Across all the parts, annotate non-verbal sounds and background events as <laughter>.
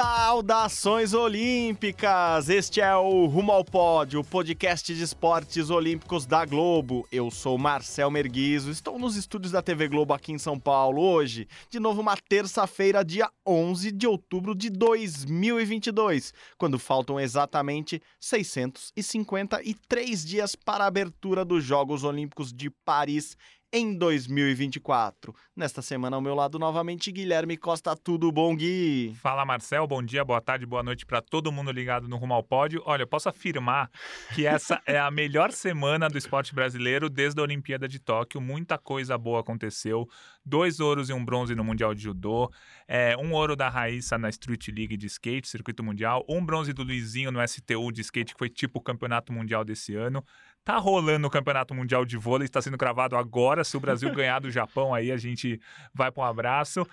Saudações olímpicas! Este é o Rumo ao Pódio, o podcast de esportes olímpicos da Globo. Eu sou Marcel Merguizo, estou nos estúdios da TV Globo aqui em São Paulo hoje, de novo uma terça-feira, dia 11 de outubro de 2022, quando faltam exatamente 653 dias para a abertura dos Jogos Olímpicos de Paris em 2024. Nesta semana, ao meu lado, novamente, Guilherme Costa. Tudo bom, Gui? Fala, Marcel. Bom dia, boa tarde, boa noite para todo mundo ligado no Rumo ao Pódio. Olha, eu posso afirmar que essa é a melhor semana do esporte brasileiro desde a Olimpíada de Tóquio. Muita coisa boa aconteceu. Dois ouros e um bronze no Mundial de Judô. É, um ouro da Raíssa na Street League de skate, circuito mundial. Um bronze do Luizinho no STU de skate, que foi tipo o campeonato mundial desse ano. Tá rolando o Campeonato Mundial de Vôlei, está sendo cravado agora. Se o Brasil <laughs> ganhar do Japão, aí a gente vai para um abraço.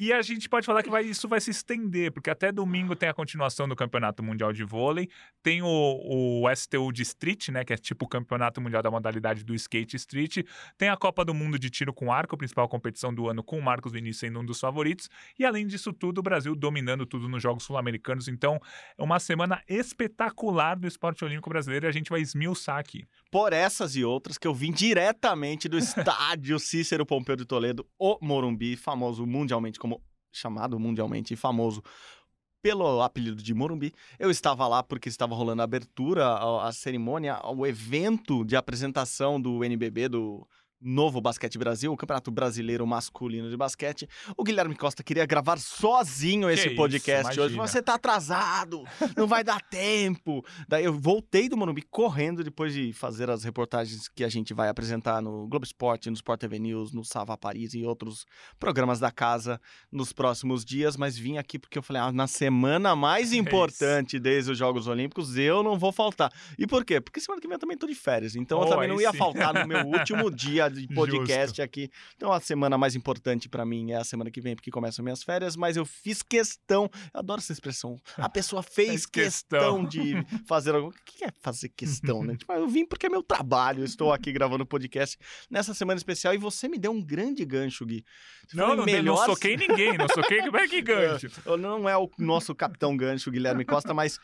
E a gente pode falar que vai, isso vai se estender, porque até domingo tem a continuação do Campeonato Mundial de Vôlei, tem o, o STU de Street, né, que é tipo o Campeonato Mundial da modalidade do Skate Street, tem a Copa do Mundo de Tiro com Arco, a principal competição do ano, com o Marcos Vinícius sendo um dos favoritos, e além disso tudo, o Brasil dominando tudo nos Jogos Sul-Americanos. Então, é uma semana espetacular do esporte olímpico brasileiro e a gente vai esmiuçar aqui por essas e outras que eu vim diretamente do <laughs> estádio Cícero Pompeu de Toledo, o Morumbi, famoso mundialmente como chamado mundialmente famoso pelo apelido de Morumbi. Eu estava lá porque estava rolando a abertura, a, a cerimônia, o evento de apresentação do NBB do Novo Basquete Brasil, o Campeonato Brasileiro Masculino de Basquete. O Guilherme Costa queria gravar sozinho que esse isso, podcast imagina. hoje. Você tá atrasado, não vai dar tempo. Daí eu voltei do Morumbi correndo depois de fazer as reportagens que a gente vai apresentar no Globo Esporte, no Sport TV News, no Sava Paris e outros programas da casa nos próximos dias, mas vim aqui porque eu falei, ah, na semana mais <laughs> é importante é desde os Jogos Olímpicos, eu não vou faltar. E por quê? Porque semana que vem eu também tô de férias, então oh, eu também não ia sim. faltar no meu último <laughs> dia de podcast Justo. aqui. Então a semana mais importante para mim é a semana que vem, porque começam minhas férias, mas eu fiz questão, eu adoro essa expressão. A pessoa <laughs> fez questão. questão. de fazer algo. O que é fazer questão, né? <laughs> Tipo, eu vim porque é meu trabalho, eu estou aqui gravando podcast nessa semana especial e você me deu um grande gancho, Gui. Você não, não, melhor... não soquei ninguém, não soquei como é que <laughs> gancho. não é o nosso capitão gancho, Guilherme Costa, mas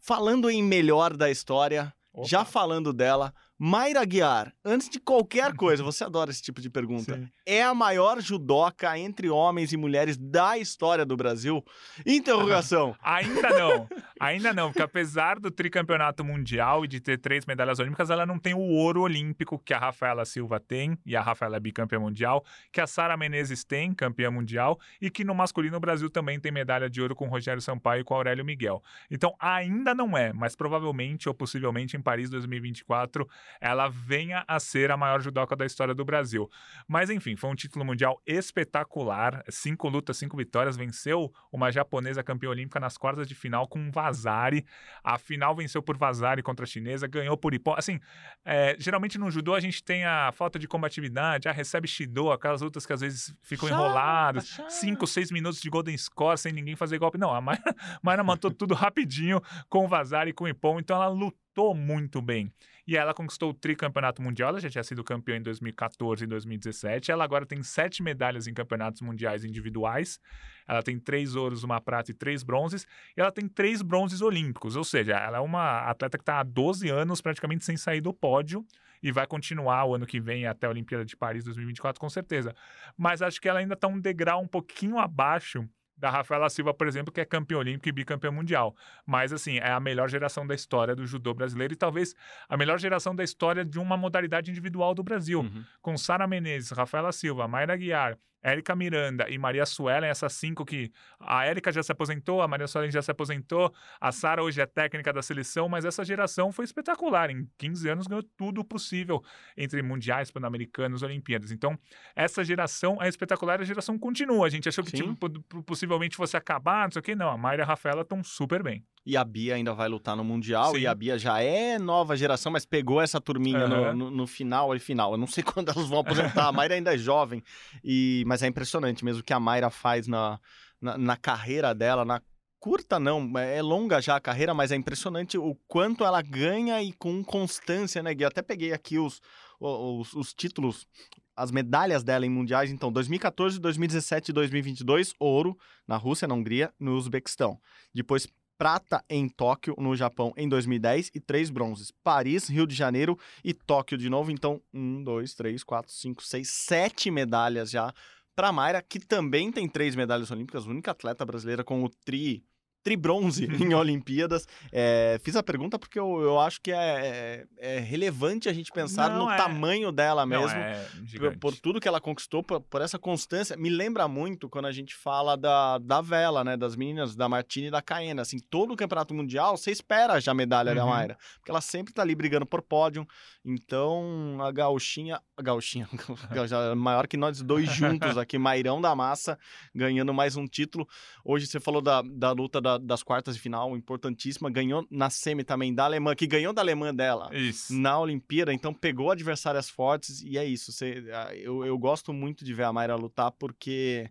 falando em melhor da história, Opa. já falando dela, Mayra Guiar, antes de qualquer coisa, você adora esse tipo de pergunta. Sim. É a maior judoca entre homens e mulheres da história do Brasil? Interrogação. <laughs> ainda não. Ainda não, porque apesar do tricampeonato mundial e de ter três medalhas olímpicas, ela não tem o ouro olímpico que a Rafaela Silva tem, e a Rafaela é bicampeã mundial, que a Sara Menezes tem, campeã mundial, e que no masculino o Brasil também tem medalha de ouro com o Rogério Sampaio e com o Aurélio Miguel. Então ainda não é, mas provavelmente ou possivelmente em Paris 2024 ela venha a ser a maior judoca da história do Brasil. Mas enfim, foi um título mundial espetacular, cinco lutas, cinco vitórias, venceu uma japonesa campeã olímpica nas quartas de final com Vazari, a final venceu por Vazari contra a chinesa, ganhou por Ipon. Assim, é, geralmente no judô a gente tem a falta de combatividade, a recebe Shido, aquelas lutas que às vezes ficam chá, enroladas, chá. cinco, seis minutos de golden score sem ninguém fazer golpe. Não, a Mayra, <laughs> Mayra matou tudo rapidinho com o Vazari e com o Ipon, então ela lutou muito bem. E ela conquistou o tricampeonato mundial, ela já tinha sido campeã em 2014 e 2017. Ela agora tem sete medalhas em campeonatos mundiais individuais. Ela tem três ouros, uma prata e três bronzes. E ela tem três bronzes olímpicos, ou seja, ela é uma atleta que está há 12 anos praticamente sem sair do pódio e vai continuar o ano que vem até a Olimpíada de Paris 2024, com certeza. Mas acho que ela ainda está um degrau um pouquinho abaixo da Rafaela Silva, por exemplo, que é campeã olímpico e bicampeã mundial. Mas, assim, é a melhor geração da história do judô brasileiro e talvez a melhor geração da história de uma modalidade individual do Brasil. Uhum. Com Sara Menezes, Rafaela Silva, Mayra Guiar, Érica Miranda e Maria Suelen, essas cinco que a Érica já se aposentou, a Maria Suelen já se aposentou, a Sara hoje é técnica da seleção, mas essa geração foi espetacular. Em 15 anos ganhou tudo possível entre mundiais, pan-americanos, Olimpíadas. Então, essa geração é espetacular, a geração continua. A gente achou que tipo, possivelmente fosse acabar, não sei o que. Não, a Mayra e a Rafaela estão super bem. E a Bia ainda vai lutar no Mundial, Sim. e a Bia já é nova geração, mas pegou essa turminha no- Aham. no, no final e final. Eu não sei <laughs> quando elas vão aposentar, a Mayra ainda é jovem, e, mas é impressionante mesmo o que a Mayra faz na, na, na carreira dela, na curta não, é longa já a carreira, mas é impressionante o quanto ela ganha e com constância, né, Gui? Eu até peguei aqui os, os, os títulos, as medalhas dela em mundiais, então 2014, 2017 e 2022, ouro na Rússia, na Hungria, no Uzbequistão. Depois prata em Tóquio, no Japão, em 2010 e três bronzes. Paris, Rio de Janeiro e Tóquio de novo. Então, um, dois, três, quatro, cinco, seis, sete medalhas já para Mayra, que também tem três medalhas olímpicas, única atleta brasileira com o tri tribronze <laughs> em Olimpíadas. É, fiz a pergunta porque eu, eu acho que é, é- é relevante a gente pensar Não, no é- tamanho dela mesmo. é Por, por tudo que ela conquistou, por, por essa constância, me lembra muito quando a gente fala da, da vela, né? Das meninas, da Martina e da Caena. Assim, todo o campeonato mundial, você espera já a medalha da Uhum. Mayra. Porque ela sempre tá ali brigando por pódio. Então, a gauchinha... A gauchinha, <laughs> é maior que nós dois juntos aqui. Mairão da Massa, ganhando mais um título. Hoje você falou da, da luta da- das quartas de final, importantíssima. Ganhou na semi também da Alemanha, que ganhou da Alemanha dela Isso. na Olimpíada, então pegou adversárias fortes e é isso. Você, eu, eu gosto muito de ver a Mayra lutar porque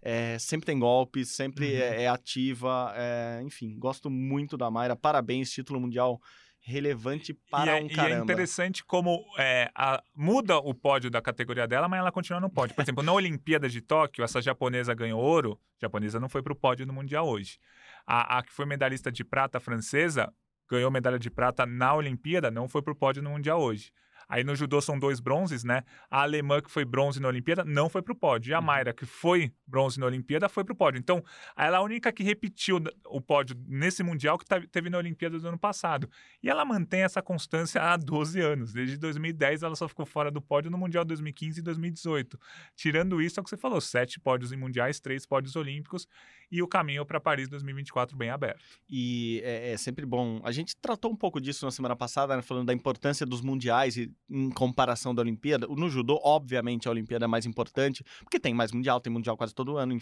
é, sempre tem golpes, sempre Uhum. é, é ativa, é, enfim, gosto muito da Mayra. Parabéns, título mundial relevante para e, é, um e é caramba. interessante como é, a- muda o pódio da categoria dela, mas ela continua no pódio. Por exemplo, na Olimpíada de Tóquio, essa japonesa ganhou ouro. A japonesa não foi para o pódio no Mundial hoje. A, a que foi medalhista de prata francesa ganhou medalha de prata na Olimpíada, não foi para o pódio no Mundial hoje. Aí no judô são dois bronzes, né? A alemã que foi bronze na Olimpíada não foi pro pódio. E a Uhum. Mayra, que foi bronze na Olimpíada, foi pro pódio. Então, ela é a única que repetiu o pódio nesse Mundial que teve na Olimpíada do ano passado. E ela mantém essa constância há 12 anos. Desde 2010 ela só ficou fora do pódio no Mundial 2015 e 2018. Tirando isso, é o que você falou: sete pódios em mundiais, três pódios olímpicos e o caminho para Paris 2024 bem aberto. E é, é sempre bom. A gente tratou um pouco disso na semana passada, né, falando da importância dos mundiais e, em comparação da Olimpíada. No judô, obviamente, a Olimpíada é mais importante, porque tem mais mundial, tem mundial quase todo ano,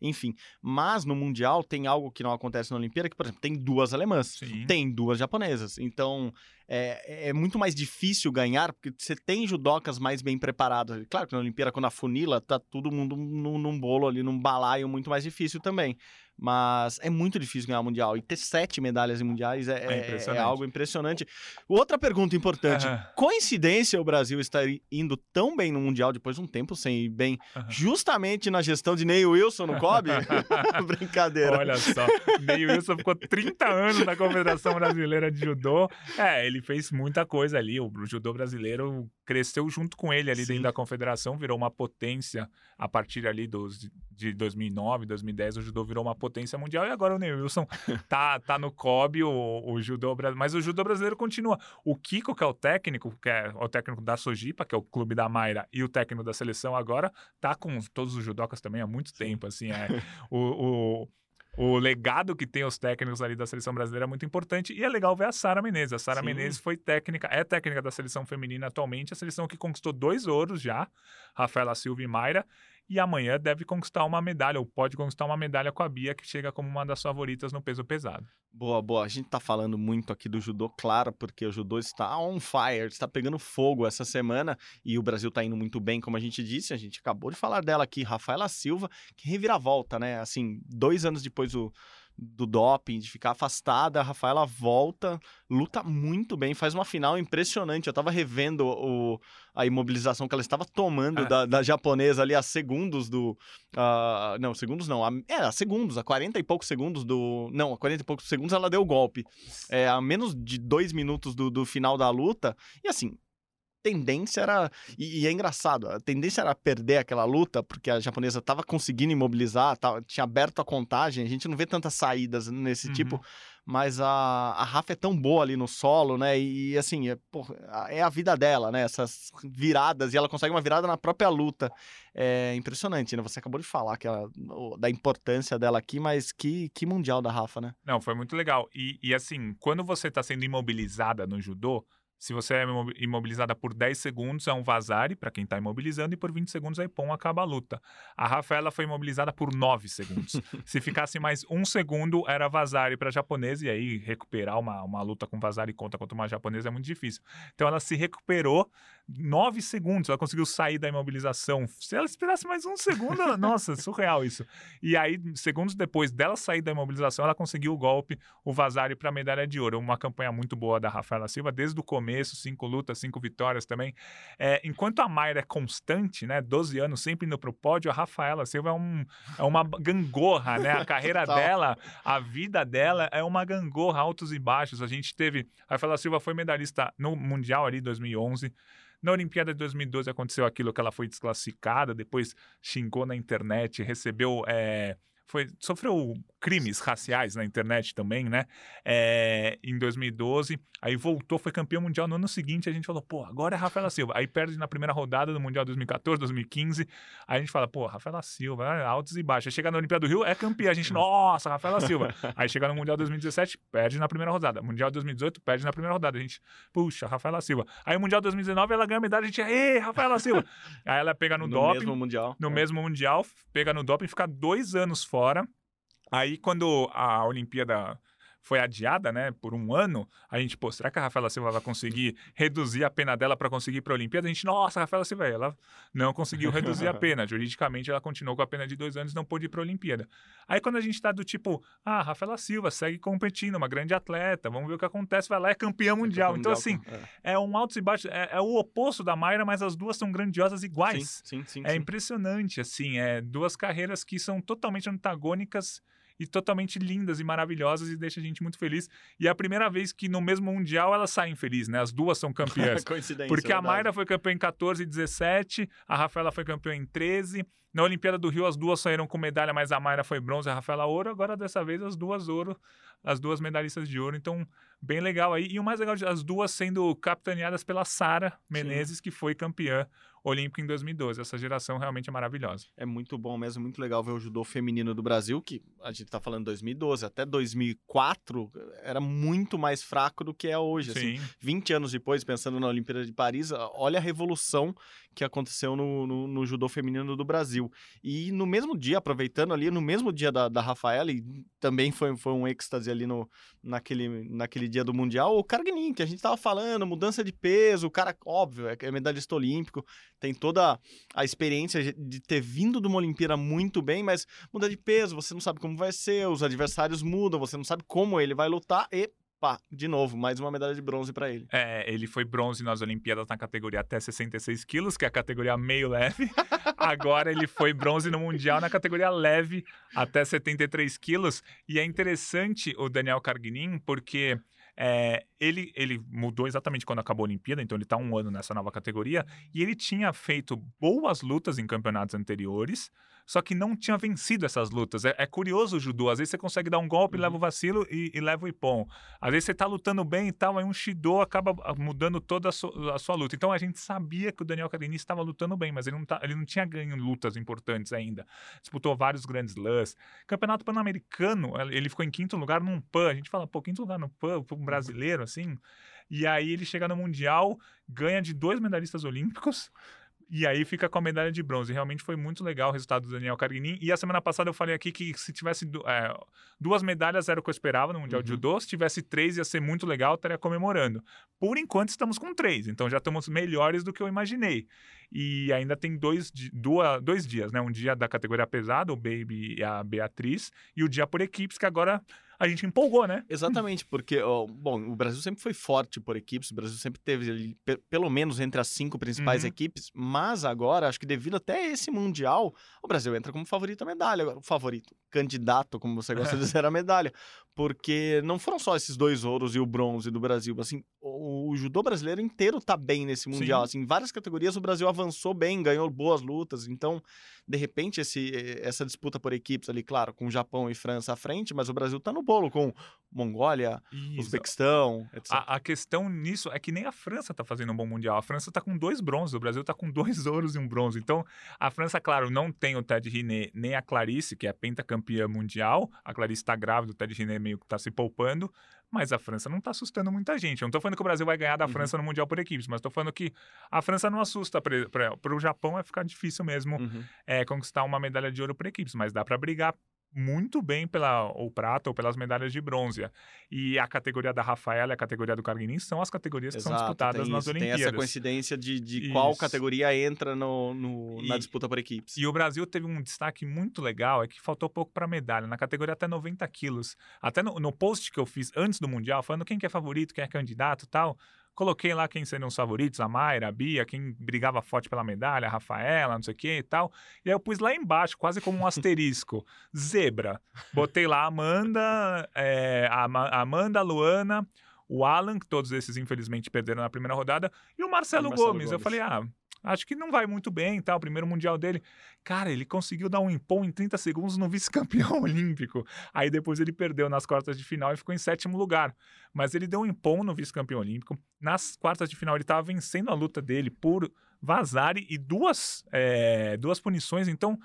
enfim. Mas no mundial tem algo que não acontece na Olimpíada, que, por exemplo, tem duas alemãs, Sim. tem duas japonesas. Então é, é muito mais difícil ganhar, porque você tem judocas mais bem preparadas. Claro que na Olimpíada, quando afunila, tá todo mundo num, num bolo ali, num balaio muito mais difícil também. também. Mas é muito difícil ganhar o Mundial. E ter sete medalhas em mundiais é, É é- impressionante. é algo impressionante. Outra pergunta importante: Aham. coincidência o Brasil estar indo tão bem no Mundial depois de um tempo sem ir bem, Aham. justamente na gestão de Ney Wilson no COB? <laughs> <laughs> Brincadeira. Olha só, Ney Wilson ficou 30 anos na Confederação Brasileira de Judô. É, ele fez muita coisa ali. O judô brasileiro cresceu junto com ele ali Sim. dentro da confederação, virou uma potência a partir ali dos, de 2009, 2010. O judô virou uma potência mundial e agora o Ney Wilson <laughs> tá, tá no COB, o, o judô brasileiro. Mas o judô brasileiro continua. O Kiko, que é o técnico, que é o técnico da Sojipa, que é o clube da Mayra, e o técnico da seleção agora, tá com todos os judocas também há muito tempo. Assim, é, <laughs> o, o, o legado que tem os técnicos ali da seleção brasileira é muito importante. E é legal ver a Sara Menezes. A Sara. Menezes foi técnica, é técnica da seleção feminina atualmente, a seleção que conquistou dois ouros já, Rafaela Silva e Mayra. E amanhã deve conquistar uma medalha, ou pode conquistar uma medalha com a Bia, que chega como uma das favoritas no peso pesado. Boa, boa. A gente tá falando muito aqui do judô, claro, porque o judô está on fire, está pegando fogo essa semana e o Brasil tá indo muito bem, como a gente disse. A gente acabou de falar dela aqui, Rafaela Silva, que reviravolta, né? Assim, dois anos depois do, do doping, de ficar afastada, a Rafaela volta, luta muito bem, faz uma final impressionante. Eu tava revendo o, a imobilização que ela estava tomando Ah. da, da japonesa ali a segundos do. ah, não, segundos não. A, é, a segundos, a 40 e poucos segundos do. Não, a 40 e poucos segundos ela deu o golpe. É, a menos de dois minutos do, do final da luta. E assim. Tendência era. E, e é engraçado, a tendência era perder aquela luta, porque a japonesa tava conseguindo imobilizar, tava, tinha aberto a contagem. A gente não vê tantas saídas nesse Uhum. tipo, mas a, a Rafa é tão boa ali no solo, né? E, assim, é, pô, a- é a vida dela, né? Essas viradas, e ela consegue uma virada na própria luta. É impressionante, né? Você acabou de falar que ela- da importância dela aqui, mas que, que mundial da Rafa, né? Não, foi muito legal. E, e, assim, quando você está sendo imobilizada no judô, Se você é imo- imobilizada por 10 segundos, é um vazare para quem está imobilizando, e por 20 segundos a Ipon acaba a luta. A Rafaela foi imobilizada por 9 segundos. <laughs> Se ficasse mais um segundo, era vazare para japonesa, e aí recuperar uma, uma luta com vazare contra contra uma japonesa é muito difícil. Então ela se recuperou 9 segundos, ela conseguiu sair da imobilização. Se ela esperasse mais um segundo, ela- nossa, <laughs> surreal isso. E aí, segundos depois dela sair da imobilização, ela conseguiu o golpe, o vazare para a medalha de ouro. Uma campanha muito boa da Rafaela Silva, desde o começo, cinco lutas, cinco vitórias também. É, enquanto a Mayra é constante, né, 12 anos sempre indo pro pódio, a Rafaela Silva é, um, é uma gangorra, né? A <laughs> carreira dela, a vida dela é uma gangorra, altos e baixos. A gente teve, a Rafaela Silva foi medalhista no Mundial ali 2011. Na Olimpíada de 2012 aconteceu aquilo que ela foi desclassificada, depois xingou na internet, recebeu. é, foi, sofreu crimes raciais na internet também, né? É, em 2012. Aí voltou, foi campeão mundial no ano seguinte. A gente falou, pô, agora é Rafaela Silva. Aí perde na primeira rodada do Mundial 2014, 2015. Aí a gente fala, pô, Rafaela Silva, é, altos e baixos. Aí chega na Olimpíada do Rio, é campeã. A gente, nossa, Rafaela Silva. <laughs> Aí chega no Mundial 2017, perde na primeira rodada. Mundial 2018, perde na primeira rodada. A gente, puxa, Rafaela Silva. Aí o Mundial 2019, ela ganha a medalha, a gente, ê, Rafaela Silva. <laughs> Aí ela pega no, no doping mesmo mundial. no É. mesmo Mundial, pega no doping, fica dois anos fora. Aí, quando a Olimpíada foi adiada, né, por um ano, a gente, pô, será que a Rafaela Silva vai conseguir reduzir a pena dela para conseguir ir para a Olimpíada? A gente, nossa, a Rafaela Silva, ela não conseguiu reduzir a <laughs> pena. Juridicamente, ela continuou com a pena de dois anos e não pôde ir para a Olimpíada. Aí, quando a gente tá do tipo, ah, Rafaela Silva segue competindo, uma grande atleta, vamos ver o que acontece, vai lá, é campeã mundial. Então, assim, É. é um altos e baixos, é, é o oposto da Mayra, mas as duas são grandiosas iguais. Sim, sim, sim. É sim. impressionante, assim, é duas carreiras que são totalmente antagônicas e totalmente lindas e maravilhosas e deixa a gente muito feliz. E é a primeira vez que no mesmo Mundial elas saem felizes, né? As duas são campeãs. <laughs> Coincidência. Porque a. Mayra foi campeã em 14 e 17, a Rafaela foi campeã em 13. Na Olimpíada do Rio, as duas saíram com medalha, mas a Mayra foi bronze e a Rafaela ouro. Agora, dessa vez, as duas ouro, as duas medalhistas de ouro. Então, bem legal aí. E o mais legal, as duas sendo capitaneadas pela Sara Menezes, que foi campeã olímpica em 2012. Essa geração realmente é maravilhosa. É muito bom mesmo, muito legal ver o judô feminino do Brasil, que a gente tá falando 2012, até 2004 era muito mais fraco do que é hoje. Assim, Sim. 20 anos depois, pensando na Olimpíada de Paris, olha a revolução que aconteceu no, no, no judô feminino do Brasil. E no mesmo dia, aproveitando ali, no mesmo dia da, da Rafaela, e também foi, foi um êxtase ali no, naquele, naquele dia do Mundial, o Carguinin, que a gente tava falando, mudança de peso, o cara, óbvio, é, é medalhista olímpico, tem toda a experiência de ter vindo de uma Olimpíada muito bem, mas muda de peso, você não sabe como vai ser, os adversários mudam, você não sabe como ele vai lutar e pá, de novo, mais uma medalha de bronze para ele. É, ele foi bronze nas Olimpíadas na categoria até 66 quilos, que é a categoria meio leve. <laughs> Agora ele foi bronze no Mundial na categoria leve até 73 quilos. E é interessante o Daniel Carguinin, porque é, ele, ele mudou exatamente quando acabou a Olimpíada, então ele está um ano nessa nova categoria, e ele tinha feito boas lutas em campeonatos anteriores, só que não tinha vencido essas lutas. É, é curioso o judô, às vezes você consegue dar um golpe, Uhum. leva o vacilo e, e leva o ipom. Às vezes você tá lutando bem e tal, aí um Shido acaba ah, mudando toda a, a sua luta. Então a gente sabia que o Daniel Carlini estava lutando bem, mas ele não, tá, ele não tinha ganho lutas importantes ainda. Disputou vários grandes lãs. Campeonato Pan-Americano, ele ficou em quinto lugar num PAN. A gente fala, pô, quinto lugar no PAN, um brasileiro, assim. E aí ele chega no Mundial, ganha de dois medalhistas olímpicos. <laughs> E aí fica com a medalha de bronze. Realmente foi muito legal o resultado do Daniel Carguinin. E a semana passada eu falei aqui que se tivesse du- é, duas medalhas era o que eu esperava no Mundial de Uhum. Judô. Se tivesse três ia ser muito legal, estaria comemorando. Por enquanto estamos com três, então já estamos melhores do que eu imaginei. E ainda tem dois, di- dua- dois dias, né? Um dia da categoria pesada, o Baby e a Beatriz, e o dia por equipes, que agora a gente empolgou, né? Exatamente, porque, ó, bom, o Brasil sempre foi forte por equipes, o Brasil sempre teve pelo menos entre as cinco principais Uhum. equipes, mas agora, acho que devido até esse Mundial, o Brasil entra como favorito à medalha, agora, o favorito, candidato, como você gosta de <laughs> dizer, à medalha, porque não foram só esses dois ouros e o bronze do Brasil, assim, o, o judô brasileiro inteiro tá bem nesse Mundial, assim, em várias categorias o Brasil avançou bem, ganhou boas lutas, então, de repente, esse, essa disputa por equipes ali, claro, com Japão e França à frente, mas o Brasil tá no bolo com Mongólia, Isso. Uzbequistão, etc. A, a questão nisso é que nem a França tá fazendo um bom mundial. A França tá com dois bronzes, o Brasil tá com dois <laughs> ouros e um bronze. Então, a França, claro, não tem o Ted Riné nem a Clarice, que é pentacampeã mundial. A Clarice tá grávida, o Ted Riné meio que tá se poupando, mas a França não tá assustando muita gente. Eu não tô falando que o Brasil vai ganhar da Uhum. França no Mundial por equipes, mas tô falando que a França não assusta. Para o Japão vai ficar difícil mesmo Uhum. é, conquistar uma medalha de ouro por equipes, mas dá para brigar muito bem pela ou prata ou pelas medalhas de bronze. E a categoria da Rafaela e a categoria do Carguinin são as categorias que são Exato, disputadas nas Olimpíadas. Tem essa coincidência de, de qual categoria entra no, no- na E- disputa por equipes. E o Brasil teve um destaque muito legal, é que faltou pouco para medalha, na categoria até 90 quilos. Até no, no post que eu fiz antes do Mundial, falando quem que é favorito, quem é candidato e tal, coloquei lá quem seriam os favoritos, a Mayra, a Bia, quem brigava forte pela medalha, a Rafaela, não sei o que e tal. E aí eu pus lá embaixo, quase como um <laughs> asterisco, zebra. Botei lá a Amanda, é, a Ama- a Amanda, a Luana, o Alan, que todos esses infelizmente perderam na primeira rodada, e o Marcelo, E o Marcelo Gomes. Eu Gomes. falei, ah, acho que não vai muito bem, tá? O primeiro mundial dele. Cara, ele conseguiu dar um impom em 30 segundos no vice-campeão <laughs> olímpico. Aí depois ele perdeu nas quartas de final e ficou em sétimo lugar. Mas ele deu um impom no vice-campeão olímpico. Nas quartas de final ele estava vencendo a luta dele por vazare e duas, é, duas punições. Então,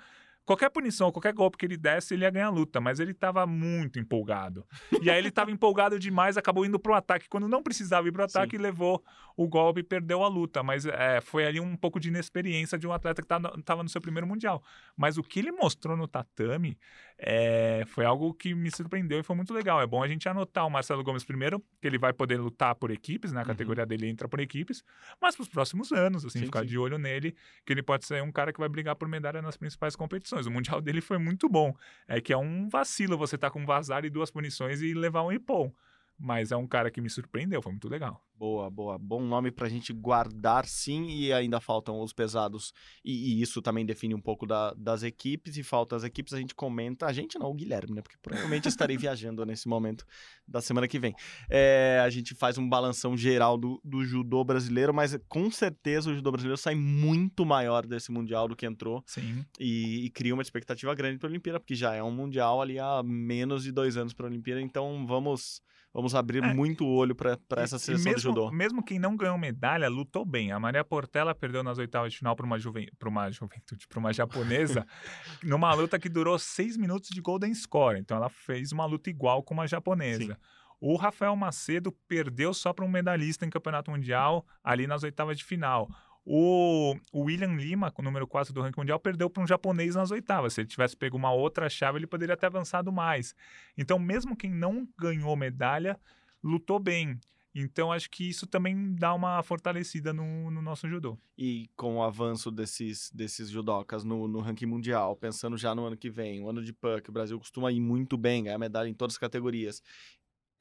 qualquer punição, qualquer golpe que ele desse, ele ia ganhar a luta. Mas ele estava muito empolgado. E aí ele estava <laughs> empolgado demais, acabou indo pro ataque. Quando não precisava ir pro ataque, levou o golpe e perdeu a luta. Mas é, foi ali um pouco de inexperiência de um atleta que estava no seu primeiro mundial. Mas o que ele mostrou no tatame é, foi algo que me surpreendeu e foi muito legal. É bom a gente anotar o Marcelo Gomes primeiro, que ele vai poder lutar por equipes, né? A categoria dele entra por equipes, mas para os próximos anos, assim, Sim, ficar sim. de olho nele, que ele pode ser um cara que vai brigar por medalha nas principais competições. O mundial dele foi muito bom. É que é um vacilo você estar com um vazar e duas punições e levar um ipom. Mas é um cara que me surpreendeu, foi muito legal. Boa, boa. Bom nome pra gente guardar, sim, e ainda faltam os pesados. E, e isso também define um pouco da- das equipes, e falta as equipes, a gente comenta. A gente não, o Guilherme, né? Porque provavelmente estarei <laughs> viajando nesse momento da semana que vem. É, a gente faz um balanção geral do, do judô brasileiro, mas com certeza o judô brasileiro sai muito maior desse Mundial do que entrou. Sim. E, e cria uma expectativa grande para a Olimpíada, porque já é um Mundial ali há menos de dois anos para a Olimpíada, então vamos. Vamos abrir É, muito o olho para essa seleção mesmo, do judô. Mesmo quem não ganhou medalha, lutou bem. A Maria Portela perdeu nas oitavas de final para uma, juven... uma juventude, para uma japonesa, <laughs> numa luta que durou seis minutos de golden score. Então ela fez uma luta igual com uma japonesa. Sim. O Rafael Macedo perdeu só para um medalhista em campeonato mundial ali nas oitavas de final. O, William Lima, com o número 4 do ranking mundial, perdeu para um japonês nas oitavas. Se ele tivesse pego uma outra chave, ele poderia ter avançado mais. Então, mesmo quem não ganhou medalha, lutou bem. Então, acho que isso também dá uma fortalecida no, no nosso judô. E com o avanço desses, desses judocas no, no ranking mundial, pensando já no ano que vem, o ano de PUC, o Brasil costuma ir muito bem, ganhar medalha em todas as categorias.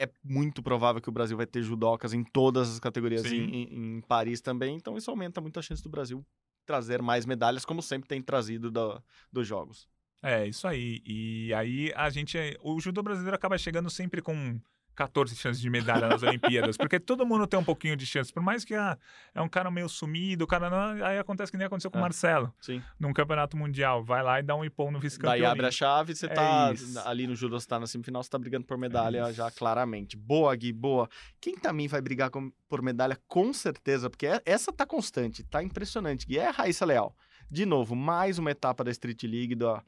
É muito provável que o Brasil vai ter judocas em todas as categorias em, em- em Paris também, então isso aumenta muito a chance do Brasil trazer mais medalhas, como sempre tem trazido da- dos jogos. É, isso aí. E aí a gente. O judô brasileiro acaba chegando sempre com 14 chances de medalha nas Olimpíadas, porque todo mundo tem um pouquinho de chance. Por mais que ah, é um cara meio sumido, o cara não. Aí acontece que nem aconteceu com o É. Marcelo, Sim. num campeonato mundial. Vai lá e dá um ipom no vice-campeão. Daí abre a chave, você É tá isso. ali no judô, você tá na semifinal, você tá brigando por medalha isso. já claramente. Boa, Gui, boa. Quem também vai brigar com- por medalha com certeza, porque é- essa tá constante, tá impressionante, Gui, é a Raíssa Leal. De novo, mais uma etapa da Street League, da,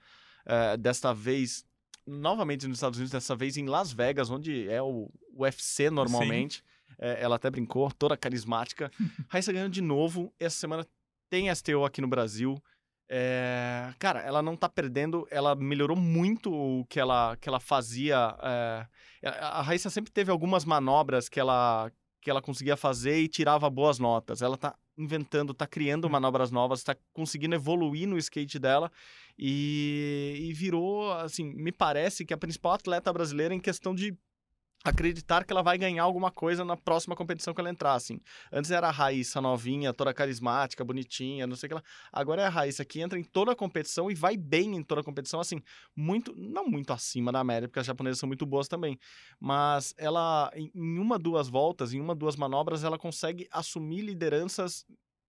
eh, desta vez, novamente nos Estados Unidos, dessa vez em Las Vegas, onde é o UFC normalmente. Eh, ela até brincou, toda carismática. <laughs> Raíssa ganhou de novo, essa semana tem STO aqui no Brasil. É, cara, ela não tá perdendo, ela melhorou muito o que ela, que ela fazia. é, a Raíssa sempre teve algumas manobras que ela, que ela conseguia fazer e tirava boas notas. Ela tá inventando, tá criando manobras novas, tá conseguindo evoluir no skate dela e, e virou, assim, me parece que a principal atleta brasileira em questão de acreditar que ela vai ganhar alguma coisa na próxima competição que ela entrar, assim. Antes era a Raíssa novinha, toda carismática, bonitinha, não sei o que lá. Agora é a Raíssa que entra em toda a competição e vai bem em toda a competição, assim, muito, não muito acima da média, porque as japonesas são muito boas também, mas ela, em em uma, duas voltas, em uma, duas manobras, ela consegue assumir lideranças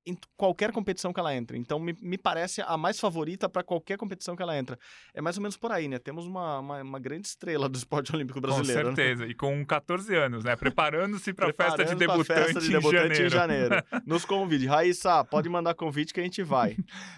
em qualquer competição que ela entra. Então, me, me parece a mais favorita para qualquer competição que ela entra. É mais ou menos por aí, né? Temos uma, uma, uma grande estrela do esporte <laughs> olímpico brasileiro. Com né? certeza. E com 14 anos, né? Preparando-se para a festa de Preparando debutante, festa de debutante em em janeiro. janeiro. <laughs> Nos convide. Raíssa, pode mandar convite que a gente vai.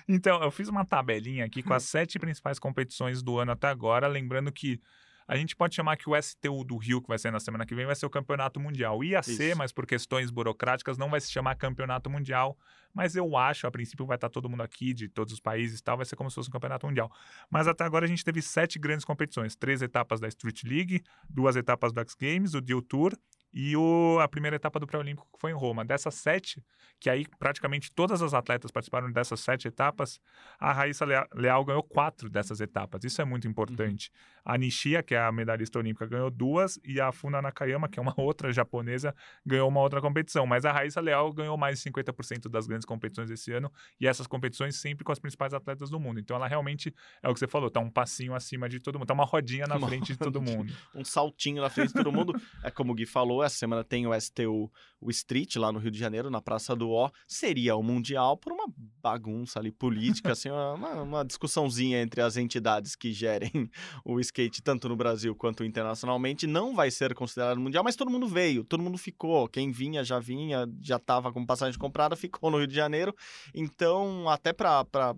Então, eu fiz uma tabelinha aqui com as <laughs> sete principais competições do ano até agora, lembrando que A gente pode chamar que o STU do Rio, que vai ser na semana que vem, vai ser o campeonato mundial. Ia ser, Isso. mas por questões burocráticas não vai se chamar campeonato mundial. Mas eu acho, a princípio vai estar todo mundo aqui, de todos os países e tal, vai ser como se fosse um campeonato mundial. Mas até agora a gente teve sete grandes competições: três etapas da Street League, duas etapas do X Games, o Deal Tour e o- a primeira etapa do pré-olímpico que foi em Roma. Dessas sete, que aí praticamente todas as atletas participaram dessas sete etapas, a Raíssa Lea- Leal ganhou quatro dessas etapas. Isso é muito importante. A Nishia, que é a medalhista olímpica, ganhou duas e a Funa Nakayama, que é uma <laughs> outra japonesa, ganhou uma outra competição. Mas a Raíssa Leal ganhou mais de 50% das grandes competições esse ano e essas competições sempre com as principais atletas do mundo. Então ela realmente, é o que você falou, tá um passinho acima de todo mundo, tá uma rodinha na Uma frente de todo mundo. um saltinho na frente de todo mundo. <laughs> É como o Gui falou, essa semana tem o STU, o Street, lá no Rio de Janeiro, na Praça do O. Seria o Mundial por uma bagunça ali política, assim, <laughs> uma, uma discussãozinha entre as entidades que gerem <laughs> o skate, tanto no Brasil quanto internacionalmente. Não vai ser considerado Mundial, mas todo mundo veio, todo mundo ficou. Quem vinha, já vinha, já estava com passagem comprada, <laughs> ficou no Rio de Janeiro. Então, até para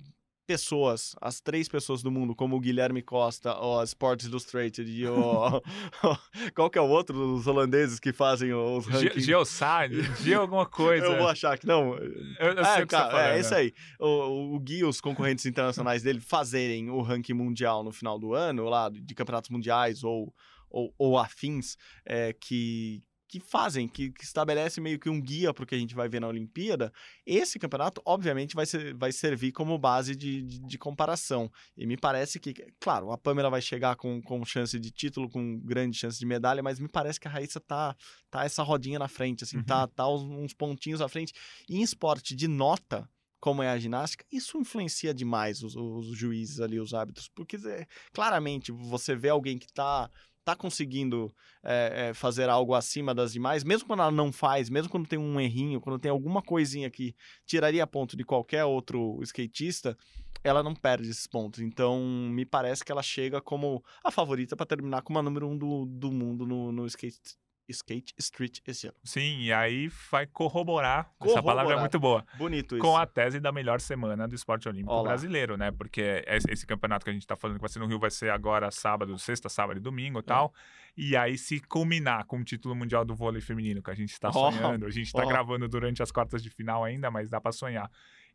pessoas, as três pessoas do mundo, como o Guilherme Costa, o Sports Illustrated e o. <laughs> Qual que é o outro? Os holandeses que fazem os rankings. Geossad, Ge alguma <laughs> coisa. Eu vou achar que não. Eu, eu sei É, o que você tá cara, é isso aí. O, o Gui, os concorrentes internacionais dele fazerem o ranking mundial no final do ano, lá de campeonatos mundiais ou, ou, ou afins, é, que, que fazem, que, que estabelece meio que um guia para o que a gente vai ver na Olimpíada, esse campeonato, obviamente, vai, ser, vai servir como base de, de, de comparação. E me parece que, claro, a Pamela vai chegar com, com chance de título, com grande chance de medalha, mas me parece que a Raíssa tá, tá essa rodinha na frente, assim, Uhum. tá, tá uns, uns pontinhos à frente. E em esporte de nota, como é a ginástica, isso influencia demais os, os juízes ali, os árbitros, porque é, claramente você vê alguém que tá, tá conseguindo é, é, fazer algo acima das demais, mesmo quando ela não faz, mesmo quando tem um errinho, quando tem alguma coisinha que tiraria ponto de qualquer outro skatista, ela não perde esses pontos. Então, me parece que ela chega como a favorita para terminar como a número um do, do mundo no, no skate, skate street esse ano. Sim, e aí vai corroborar, essa palavra é Corroborar. muito boa, Bonito isso. com a tese da melhor semana do esporte olímpico Ó lá. brasileiro, né? Porque esse campeonato que a gente tá falando que vai ser no Rio vai ser agora sábado, sexta, sábado e domingo e tal. E aí, se culminar com o título mundial do vôlei feminino, que a gente tá Ó, sonhando, a gente tá ó. gravando durante as quartas de final ainda, mas dá pra sonhar.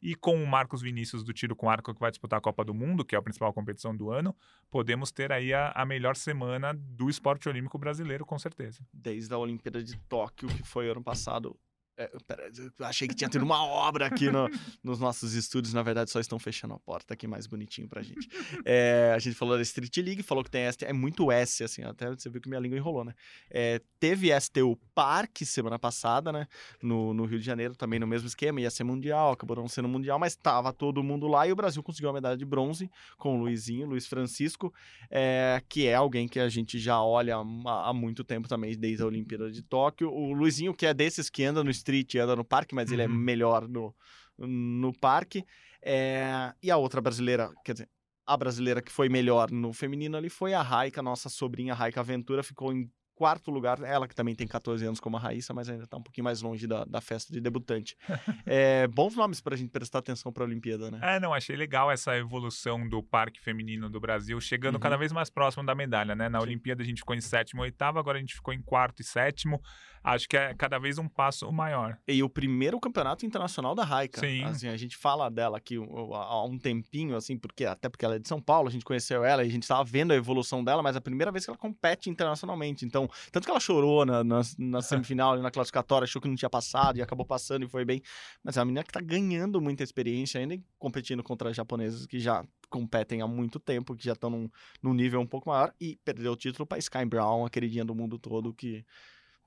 E com o Marcos Vinícius do tiro com arco que vai disputar a Copa do Mundo, que é a principal competição do ano, podemos ter aí a, a melhor semana do esporte olímpico brasileiro, com certeza. desde a Olimpíada de Tóquio, que foi ano passado. É, pera, achei que tinha tido uma obra aqui no- nos nossos estúdios, na verdade só estão fechando a porta aqui mais bonitinho pra gente. É, a gente falou da Street League, falou que tem S, é muito S, assim, até você viu que minha língua enrolou, né? É, teve STU Parque semana passada, né? No, no Rio de Janeiro, também no mesmo esquema, ia ser mundial, acabou não sendo mundial, mas tava todo mundo lá e o Brasil conseguiu a medalha de bronze com o Luizinho, Luiz Francisco, é, que é alguém que a gente já olha há, há muito tempo também, desde a Olimpíada de Tóquio. O Luizinho, que é desses que anda no street e anda no parque, mas ele é Uhum. melhor no, no parque. É, e a outra brasileira, quer dizer, a brasileira que foi melhor no feminino ali foi a Raika, nossa sobrinha Raika Aventura, ficou em quarto lugar. Ela que também tem 14 anos como a Raíssa, mas ainda tá um pouquinho mais longe da, da festa de debutante. <laughs> É, bons nomes pra gente prestar atenção pra Olimpíada, né? É, não, achei legal essa evolução do parque feminino do Brasil, chegando Uhum. cada vez mais próximo da medalha, né? Na Sim. Olimpíada a gente ficou em sétimo e oitavo, agora a gente ficou em quarto e sétimo. Acho que é cada vez um passo maior. E o primeiro campeonato internacional da Raika. Sim. Assim, a gente fala dela aqui há um tempinho, assim, porque até porque ela é de São Paulo, a gente conheceu ela e a gente estava vendo a evolução dela, mas é a primeira vez que ela compete internacionalmente. Então, tanto que ela chorou na, na, na <laughs> semifinal, na classificatória, achou que não tinha passado e acabou passando e foi bem. Mas é uma menina que tá ganhando muita experiência ainda e competindo contra japoneses que já competem há muito tempo, que já estão num, num nível um pouco maior e perdeu o título para Sky Brown, a queridinha do mundo todo, que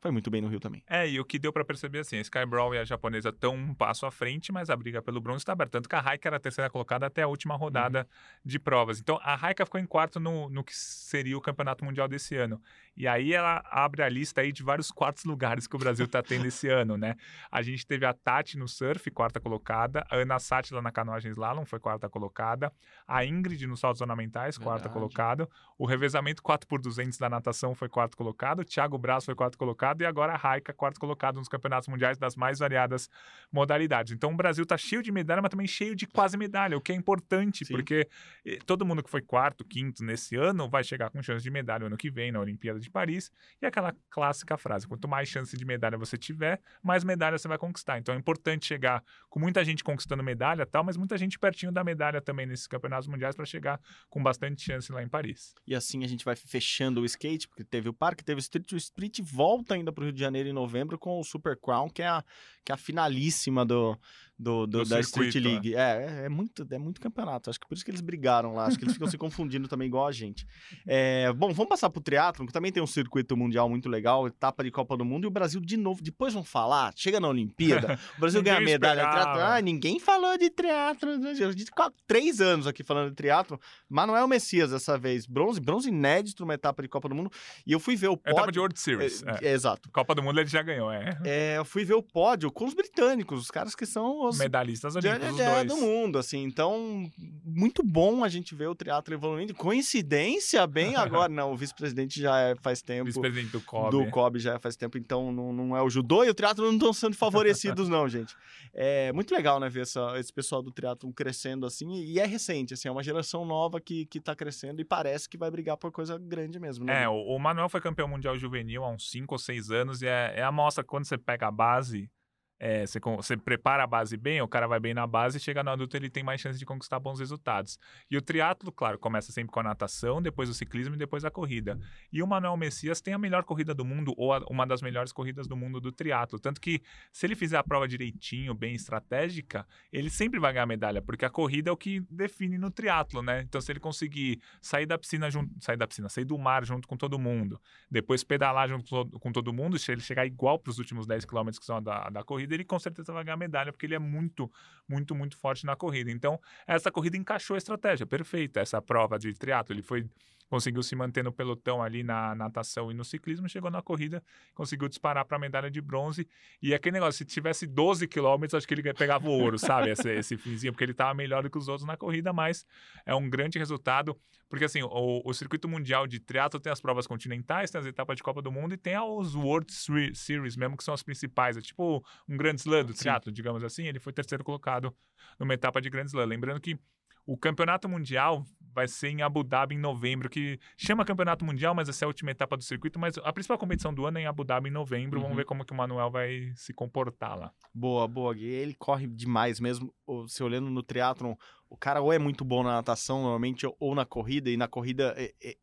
foi muito bem no Rio também. É, e o que deu pra perceber assim, a Sky Brawl e a japonesa estão um passo à frente, mas a briga pelo bronze está aberta. Tanto que a Raika era a terceira colocada até a última rodada Uhum. de provas. Então a Raika ficou em quarto no, no que seria o campeonato mundial desse ano. E aí ela abre a lista aí de vários quartos lugares que o Brasil tá tendo esse ano, né? A gente teve a Tati no surf, quarta colocada, a Ana Sátila na canoagem slalom foi quarta colocada, a Ingrid nos saltos ornamentais, quarta colocado, o revezamento 4 por 200 da natação foi quarto colocado, o Thiago Braz foi quarto colocado colocado, e agora a Raika, quarto colocado nos campeonatos mundiais das mais variadas modalidades. Então o Brasil tá cheio de medalha, mas também cheio de quase medalha, o que é importante, Sim. porque eh, todo mundo que foi quarto, quinto nesse ano vai chegar com chance de medalha ano que vem na Olimpíada de Paris. E aquela clássica frase: quanto mais chance de medalha você tiver, mais medalha você vai conquistar. Então é importante chegar com muita gente conquistando medalha tal, mas muita gente pertinho da medalha também nesses campeonatos mundiais para chegar com bastante chance lá em Paris. E assim a gente vai fechando o skate, porque teve o parque, teve o street, o street volta ainda para o Rio de Janeiro em novembro com o Super Crown, que é a, que é a finalíssima do, do, do- Do da Street circuito, League. É, é, é muito, é muito campeonato. Acho que por isso que eles brigaram lá. Acho que eles ficam se <laughs> confundindo também, igual a gente. É, bom, vamos passar pro triatlon, que também tem um circuito mundial muito legal, etapa de Copa do Mundo, e o Brasil de novo. Depois vão falar, chega na Olimpíada, o Brasil <laughs> ganha medalha de triatlon. Ah, ninguém falou de triatlon. A gente ficou há três anos aqui falando de triatlon. Manuel Messias dessa vez, bronze, bronze inédito numa etapa de Copa do Mundo. E eu fui ver o pódio. Etapa de World Series. É, é. é, exato. Copa do Mundo ele já ganhou, é. É, eu fui ver o pódio com os britânicos, os caras que são os Medalhistas olímpicos, dois. do mundo, assim. Então, muito bom a gente ver o triatlo evoluindo. Coincidência, bem <laughs> agora. Não, o vice-presidente já é faz tempo. Vice-presidente do COB. Do COB já é faz tempo, então não, não é o judô e o triatlo não estão sendo favorecidos, não, gente. <laughs> É muito legal, né, ver essa- esse pessoal do triatlo crescendo assim, e é recente, assim, é uma geração nova que, que tá crescendo e parece que vai brigar por coisa grande mesmo, né? É, o, o Manuel foi campeão mundial juvenil há uns 5 ou 6 anos e é, é a mostra quando você pega a base, é, você, você prepara a base bem, o cara vai bem na base chega no adulto ele tem mais chance de conquistar bons resultados. E o triatlo, claro, começa sempre com a natação, depois o ciclismo e depois a corrida. E o Manuel Messias tem a melhor corrida do mundo ou a- uma das melhores corridas do mundo do triatlo, tanto que se ele fizer a prova direitinho, bem estratégica, ele sempre vai ganhar medalha, porque a corrida é o que define no triatlo, né? Então se ele conseguir sair da piscina junto, sair da piscina, sair do mar junto com todo mundo, depois pedalar junto com todo- com todo mundo, se ele chegar igual para os últimos 10 km que são da, da corrida, ele com certeza vai ganhar medalha, porque ele é muito, muito, muito forte na corrida. Então, essa corrida encaixou a estratégia, perfeita, essa prova de triatlo, ele foi conseguiu se manter no pelotão ali na natação e no ciclismo, chegou na corrida, conseguiu disparar para a medalha de bronze. E aquele negócio, se tivesse 12 quilômetros, acho que ele pegava o ouro, sabe? Esse, esse finzinho, porque ele estava melhor do que os outros na corrida, mas é um grande resultado, porque assim, o, o circuito mundial de triatlo tem as provas continentais, tem as etapas de Copa do Mundo e tem os World Seri- Series mesmo, que são as principais. É tipo um grande slam do triatlo, digamos assim. Ele foi terceiro colocado numa etapa de grande slam. Lembrando que o campeonato mundial vai ser em Abu Dhabi em novembro, que chama campeonato mundial, mas essa é a última etapa do circuito. Mas a principal competição do ano é em Abu Dhabi em novembro. Uhum. Vamos ver como que o Manuel vai se comportar lá. Boa, boa, Gui. Ele corre demais mesmo. Você olhando no triatlon, o cara ou é muito bom na natação, normalmente, ou na corrida, e na corrida, é- é-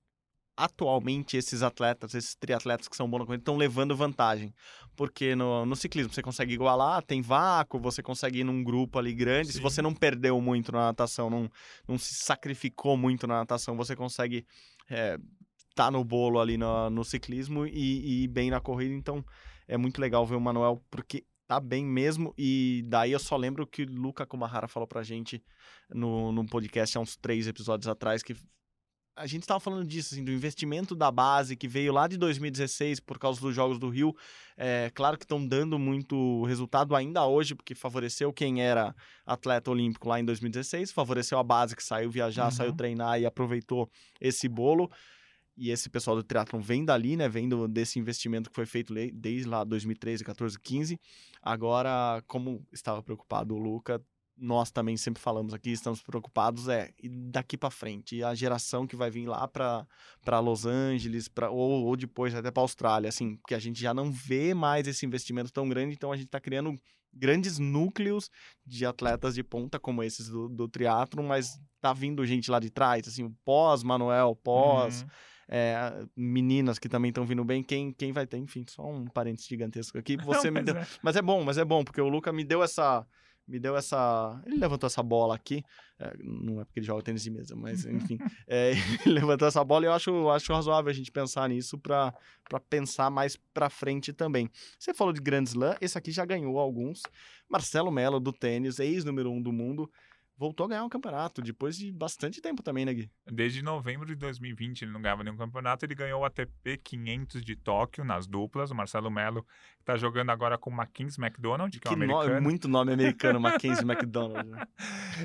atualmente, esses atletas, esses triatletas que são bons na corrida, estão levando vantagem. Porque no, no ciclismo você consegue igualar, tem vácuo, você consegue ir num grupo ali grande. Se Sim. você não perdeu muito na natação, não, não se sacrificou muito na natação, você consegue é, tá no bolo ali no, no ciclismo e, e ir bem na corrida. Então, é muito legal ver o Manuel, porque tá bem mesmo. E daí eu só lembro que o Luca Kumahara falou pra gente no, no podcast há uns três episódios atrás que a gente estava falando disso, assim, do investimento da base que veio lá de 2016 por causa dos Jogos do Rio. É, claro que estão dando muito resultado ainda hoje, porque favoreceu quem era atleta olímpico lá em 2016, favoreceu a base que saiu viajar, Uhum. saiu treinar e aproveitou esse bolo. E esse pessoal do triatlon vem dali, né? Vem do- desse investimento que foi feito desde lá 2013, 14, 15. Agora, como estava preocupado o Luca, nós também sempre falamos aqui, estamos preocupados é e daqui para frente, e a geração que vai vir lá para Los Angeles, para ou, ou depois até para Austrália, assim, porque a gente já não vê mais esse investimento tão grande, então a gente está criando grandes núcleos de atletas de ponta como esses do, do triatlon, mas tá vindo gente lá de trás, assim, pós Manuel, pós Uhum. é, meninas que também estão vindo bem, quem, quem vai ter, enfim, só um parênteses gigantesco aqui, <laughs> você Não, me mas deu, é. mas é bom, mas é bom, porque o Luca me deu essa. Me deu essa. Ele levantou essa bola aqui. é, não é porque ele joga tênis de mesa, mas <laughs> enfim. é, ele <laughs> levantou essa bola e eu acho, acho razoável a gente pensar nisso para pensar mais para frente também. Você falou de Grand Slam, esse aqui já ganhou alguns. Marcelo Mello, do tênis, ex-número um do mundo. Voltou a ganhar um campeonato, depois de bastante tempo também, né, Gui? Desde novembro de 2020 ele não ganhava nenhum campeonato, ele ganhou o ATP 500 de Tóquio nas duplas, o Marcelo Melo está jogando agora com o Mackenzie McDonald, que, é um Que no- americano. muito nome americano, <laughs> Mackenzie McDonald. né?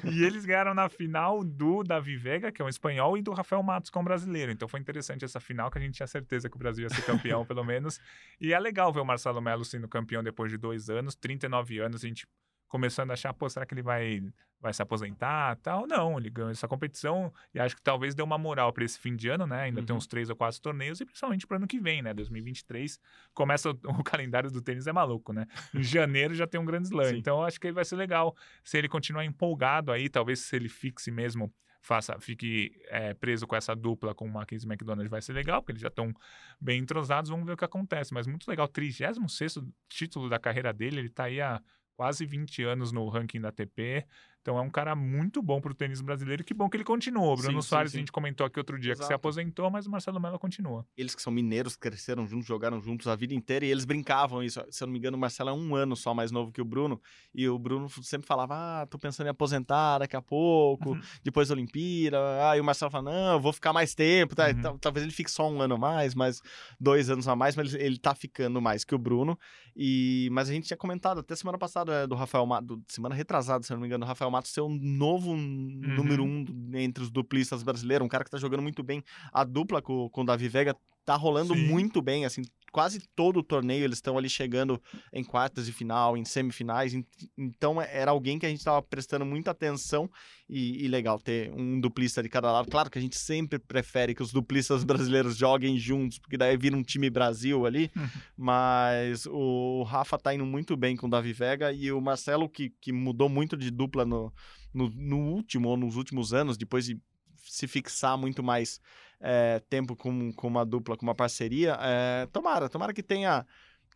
E eles ganharam na final do Davi Vega, que é um espanhol, e do Rafael Matos, que é um brasileiro. Então foi interessante essa final, que a gente tinha certeza que o Brasil ia ser campeão, <laughs> pelo menos. E é legal ver o Marcelo Melo sendo campeão depois de dois anos, 39 anos, a gente começando a achar, pô, será que ele vai, vai se aposentar tal? Não, ele ganhou essa competição e acho que talvez deu uma moral para esse fim de ano, né? Ainda tem Uhum. uns três ou quatro torneios e principalmente para ano que vem, né? 2023 começa o, <laughs> o calendário do tênis é maluco, né? Em janeiro já tem um grande slam. Então acho que vai ser legal se ele continuar empolgado aí, talvez se ele fixe mesmo, faça, fique é, preso com essa dupla com o Mackenzie McDonald, vai ser legal, porque eles já estão bem entrosados, vamos ver o que acontece. Mas muito legal, 36 título da carreira dele, ele tá aí há quase 20 anos no ranking da ATP. Então é um cara muito bom pro tênis brasileiro. Que bom que ele continuou. O Bruno Sim, sim, Soares, sim. a gente comentou aqui outro dia que se Exato. aposentou, mas o Marcelo Mello continua. Eles que são mineiros, cresceram juntos, jogaram juntos a vida inteira e eles brincavam isso. Se eu não me engano, o Marcelo é um ano só mais novo que o Bruno. E o Bruno sempre falava: Ah, tô pensando em aposentar daqui a pouco, Uhum. depois da Olimpíada. Aí o Marcelo fala: Não, eu vou ficar mais tempo. Tá? Uhum. Tal- Talvez ele fique só um ano a mais, mas dois anos a mais, mas ele, ele tá ficando mais que o Bruno. E, mas a gente tinha comentado até semana passada é, do Rafael Matos, semana retrasada, se eu não me engano, do Rafael Ser um novo número um entre os duplistas brasileiros, um cara que tá jogando muito bem. A dupla com, com o Davi Vega tá rolando Sim. muito bem, assim, quase todo o torneio eles estão ali chegando em quartas de final, em semifinais, en- então é- era alguém que a gente tava prestando muita atenção e, e legal ter um duplista de cada lado. Claro que a gente sempre prefere que os duplistas <laughs> brasileiros joguem juntos, porque daí vira um time Brasil ali, mas o Rafa tá indo muito bem com o Davi Vega e o Marcelo, que, que mudou muito de dupla no, no, no último ou nos últimos anos, depois de se fixar muito mais é, tempo com, com uma dupla, com uma parceria, é, tomara, tomara que tenha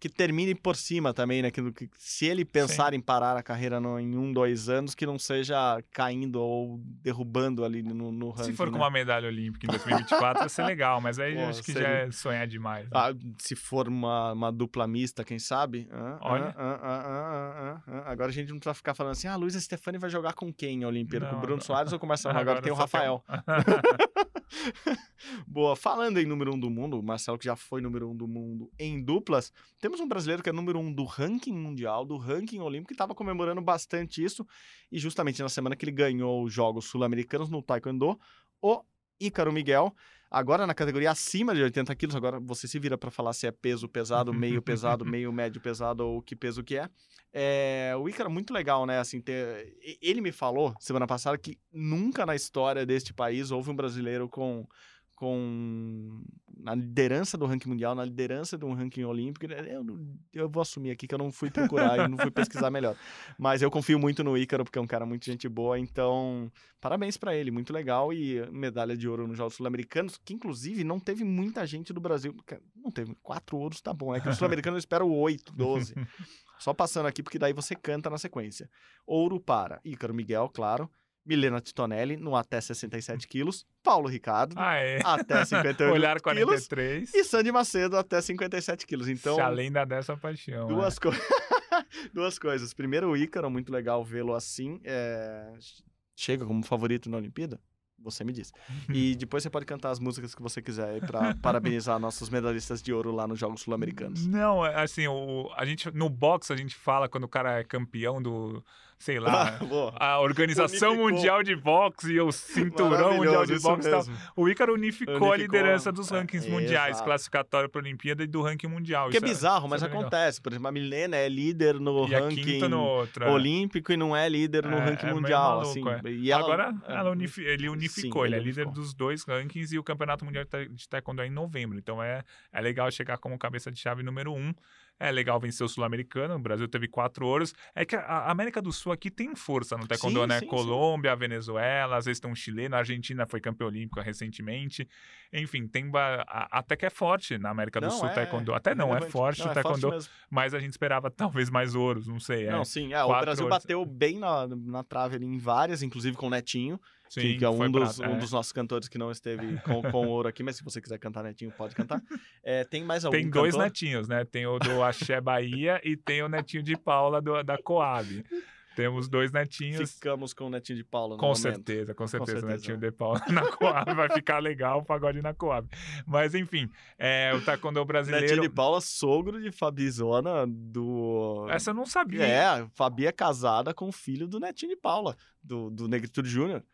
que termine por cima também, né? Que, que se ele pensar em parar a carreira no- em um, dois anos, que não seja caindo ou derrubando ali no, no ranking. Se for com né? uma medalha olímpica em 2024, vai ser legal, mas aí <laughs> Pô, acho que seria- já é sonhar demais. né? Ah, se for uma, uma dupla mista, quem sabe? Ah, Olha. ah. Agora a gente não precisa ficar falando assim, ah, a Luísa Stefani vai jogar com quem, a Olimpíada? Com o Bruno não. Soares ou com o Marcelo? Agora, tem o Rafael. <laughs> <laughs> Boa, falando em número um do mundo, o Marcelo que já foi número um do mundo em duplas, temos um brasileiro que é número um do ranking mundial, do ranking olímpico, que estava comemorando bastante isso, e justamente na semana que ele ganhou os Jogos Sul-Americanos no Taekwondo, o Ícaro Miguel, agora na categoria acima de 80 quilos, agora você se vira para falar se é peso pesado, meio <laughs> pesado, meio médio pesado ou que peso que é. É, o Ícaro é muito legal, né? Assim, ter... Ele me falou semana passada que nunca na história deste país houve um brasileiro com, com na liderança do ranking mundial, na liderança de um ranking olímpico. Eu, não- eu vou assumir aqui que eu não fui procurar e não fui pesquisar melhor. <laughs> Mas eu confio muito no Ícaro, porque é um cara muito gente boa, então parabéns pra ele, muito legal. E medalha de ouro nos Jogos Sul-Americanos, que inclusive não teve muita gente do Brasil. Não teve quatro ouros, tá bom. É que o Sul-Americano eu espero oito, doze. <laughs> Só passando aqui, porque daí você canta na sequência. Ouro para Ícaro Miguel, claro. Milena Titonelli, no até 67 quilos. Paulo Ricardo, Ah, é. até 58 <laughs> Olhar quilos. 43. E Sandy Macedo, até 57 quilos. Então, Se além da dessa paixão. é. duas, co- <laughs> duas coisas. Primeiro, o Ícaro, muito legal vê-lo assim. é, Chega como favorito na Olimpíada? Você me diz. E <laughs> depois você pode cantar as músicas que você quiser pra parabenizar nossos medalhistas de ouro lá nos Jogos Sul-Americanos. Não, é assim, o, a gente, no boxe a gente fala quando o cara é campeão do, sei lá, <laughs> Boa. a Organização Unificou. Mundial de Boxe e o Cinturão Mundial de Boxe tal. O Ícaro unificou, a Unificou, liderança dos é, rankings mundiais, exato. classificatório para a Olimpíada e do ranking mundial. Que é Isso bizarro, mas isso é legal. acontece. Por exemplo, a Milena é líder no E a ranking no é. olímpico e não é líder no É, ranking é mundial. maluco, assim. é. E ela- Agora é, ela unifi- ele unificou, sim, ele é ele líder unificou. dos dois rankings e o Campeonato Mundial de Taekwondo é em novembro. Então é, é legal chegar como cabeça de chave número um. É legal vencer o Sul-Americano. O Brasil teve quatro ouros. É que a- América do Sul aqui tem força no Taekwondo, Sim, né? sim, sim. Colômbia, Venezuela, às vezes tem um chileno. A Argentina foi campeã olímpica recentemente. Enfim, tem até que é forte na América do Não, Sul é- Taekwondo. Até não, é forte Não, o é forte Taekwondo, mas a gente esperava <laughs> talvez mais ouros, não sei. É. Não, sim, é, o Brasil ouros. bateu bem na, na trave ali em várias, inclusive com o Netinho, Sim, que é um dos, um é. dos nossos cantores que não esteve com, com ouro aqui, mas se você quiser cantar Netinho, pode cantar. <laughs> É, tem mais algum Tem dois cantor? netinhos, né? Tem o do Axé Bahia e tem o netinho de Paula do- da Coab. Temos dois netinhos. Ficamos com o Netinho de Paula no Com certeza, com certeza, certeza. Netinho de Paula <laughs> na Coab vai ficar legal o pagode na Coab. Mas enfim, é, o taekwondo brasileiro. Netinho de Paula, sogro de Fabizona do... Essa eu não sabia. É, Fabi é casada com o filho do Netinho de Paula, do, do Negritude Júnior.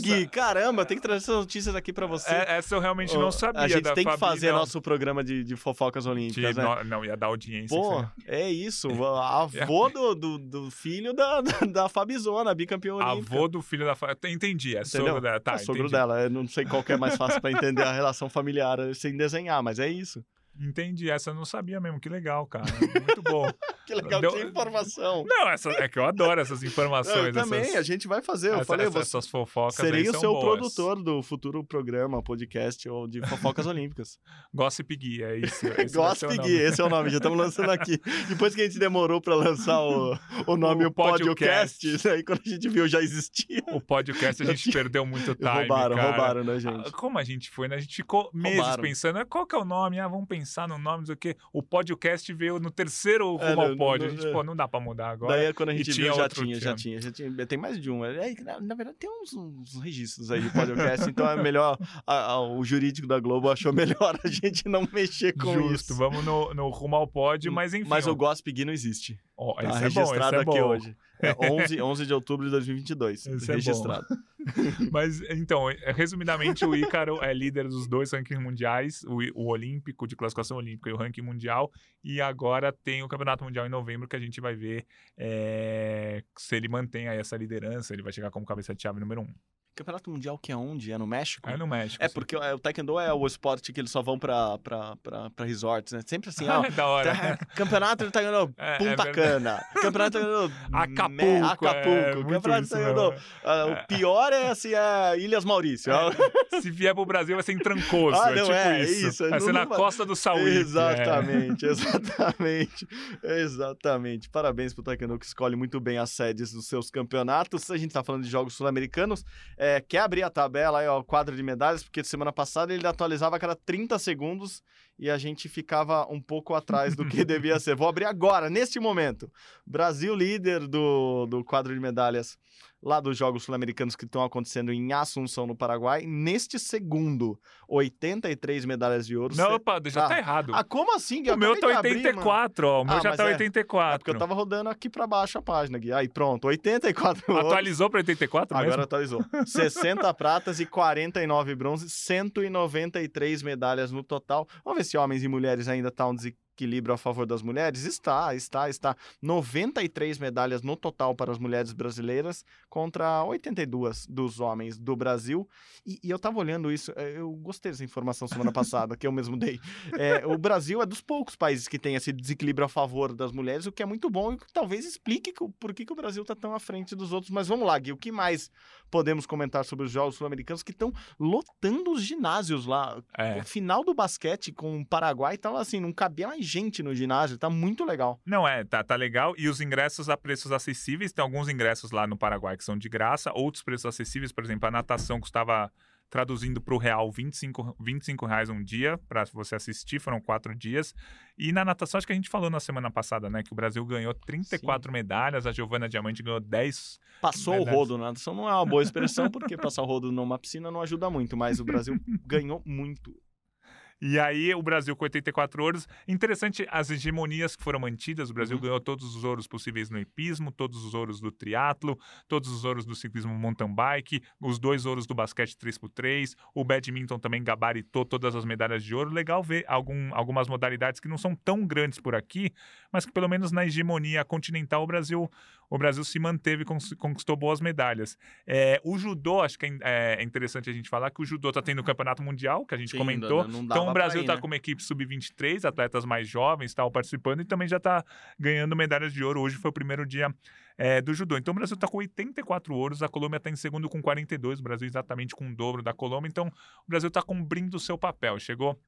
Gui, caramba, tem que trazer essas notícias aqui pra você. é- essa eu realmente Ô, não sabia. A gente tem que Fabi, fazer não. nosso programa de, de fofocas De- olímpicas, né? no- Não, ia dar audiência. Pô, é isso. a <laughs> Avô do, do, do filho da, da, da Fabizona, bicampeã olímpica. Avô do filho da. Fa- Entendi, é Entendeu? sogro dela. Tá, é sogro entendi. dela. Eu não sei qual que é mais fácil pra entender a relação familiar sem desenhar, mas é isso. Entendi, essa eu não sabia mesmo. Que legal, cara. Muito bom. <laughs> Que legal, Deu- que informação. Não, essa, é que eu adoro essas <laughs> Eu informações. também, essas, a gente vai fazer. Eu essa- falei, essa- você essas fofocas. serei o seu boas. produtor do futuro programa, podcast ou de fofocas <laughs> olímpicas. Gossip Gui, é isso. Gossip. Gui, esse é o nome, já estamos lançando aqui. Depois que a gente demorou pra lançar o, o nome O o podcast, podcast. aí quando a gente viu já existia. O podcast a gente perdeu muito time, roubaram, cara. roubaram, né, Ah, gente? Como a gente foi, né? A gente ficou meses Roubaram. pensando, ah, qual que é o nome? Ah, vamos pensar no nome, não sei o podcast veio no terceiro É, rumo ao não- pod. não- A gente, é. pô, não dá pra mudar agora. Daí quando a gente tinha viu, já tinha, já tinha, já tinha. Tem mais de um. É, na, na verdade, tem uns, uns registros aí de podcast, então é melhor. a- a- o jurídico da Globo achou melhor a gente não mexer com Justo, isso. vamos no, no rumo ao pod, mas enfim. Mas ó, o Gossip Gui não existe. ó, Tá esse é bom, registrado é aqui bom. hoje. É 11, 11 de outubro de 2022. Esse é registrado. <laughs> Mas, então, eh, resumidamente, o Ícaro é líder dos dois rankings mundiais, o, o olímpico, de classificação olímpica e o ranking mundial, e agora tem o Campeonato Mundial em novembro, que a gente vai ver eh, se ele mantém aí essa liderança, ele vai chegar como cabeça de chave número um. Campeonato Mundial que é onde? É no México? É no México. É sim. porque é, o Taekwondo é o esporte que eles só vão pra, pra, pra, pra resorts, né? Sempre assim, <laughs> ó. é da hora. tá- campeonato de Taekwondo <laughs> É, é Punta verdade. Cana. Campeonato Taekwondo <laughs> Acapulco, Me- é, Acapulco. muito campeonato de isso Taekwondo. ah, o pior é assim, é Ilhas Maurício. Se vier pro Brasil, vai ser em Trancoso. Ah, é não, tipo é, isso. isso, é Vai ser na costa do é. Exatamente, exatamente, exatamente. Parabéns pro Taekwondo que escolhe muito bem as sedes dos seus campeonatos. A gente tá falando de jogos sul-americanos. É, quer abrir a tabela aí, ó, o quadro de medalhas, porque semana passada ele atualizava a cada 30 segundos e a gente ficava um pouco atrás do que <laughs> devia ser. Vou abrir agora, neste momento. Brasil líder do, do quadro de medalhas lá dos Jogos Sul-Americanos que estão acontecendo em Assunção, no Paraguai. Neste segundo, 83 medalhas de ouro. Não, opa, já Ah. tá errado. ah, como assim? Eu o meu tá acabei de abrir, mano. 84, ó. O meu Ah, já tá é- 84. É porque eu tava rodando aqui pra baixo a página, Gui. Aí, pronto, 84 ouros. Atualizou pra 84 Agora mesmo? atualizou. 60 pratas e 49 bronzes, 193 medalhas no total. Vamos ver se homens e mulheres ainda tá um desequilíbrio a favor das mulheres? Está, está, está. 93 medalhas no total para as mulheres brasileiras contra 82 dos homens do Brasil. E, e eu tava olhando isso, eh, eu gostei dessa informação semana <laughs> passada, que eu mesmo dei. É, o Brasil é dos poucos países que tem esse desequilíbrio a favor das mulheres, o que é muito bom e que talvez explique por que, que o Brasil está tão à frente dos outros. Mas vamos lá, Gui, o que mais podemos comentar sobre os Jogos Sul-Americanos que estão lotando os ginásios lá? É. O final do basquete com o Paraguai tava assim, não cabia mais gente no ginásio, tá muito legal. Não, é, tá, tá legal. E os ingressos a preços acessíveis, tem alguns ingressos lá no Paraguai que são de graça, outros preços acessíveis, por exemplo, a natação custava, traduzindo para o real, 25, 25 reais um dia para você assistir, foram quatro dias. E na natação, acho que a gente falou na semana passada, né, que o Brasil ganhou 34 medalhas, a Giovana Diamante ganhou 10. Passou Verdade. o rodo, natação não é uma boa expressão, porque passar o rodo numa piscina não ajuda muito, mas o Brasil <laughs> ganhou muito. E aí o Brasil com 84 ouros. Interessante as hegemonias que foram mantidas. O Brasil Uhum. ganhou todos os ouros possíveis no hipismo, todos os ouros do triatlo, todos os ouros do ciclismo mountain bike, os dois ouros do basquete 3x3, o badminton também gabaritou todas as medalhas de ouro. Legal ver algum, algumas modalidades que não são tão grandes por aqui, mas que pelo menos na hegemonia continental o Brasil, o Brasil se manteve, cons- conquistou boas medalhas. É, o judô, acho que é, é interessante a gente falar que o judô está tendo o campeonato mundial, que a gente Sim, comentou. não- não então o Brasil está né? com uma equipe sub-23, atletas mais jovens tal, participando e também já está ganhando medalhas de ouro. Hoje foi o primeiro dia é, do judô. Então o Brasil está com 84 ouros, a Colômbia está em segundo com 42, o Brasil exatamente com o dobro da Colômbia. Então o Brasil está cumprindo o seu papel. Chegou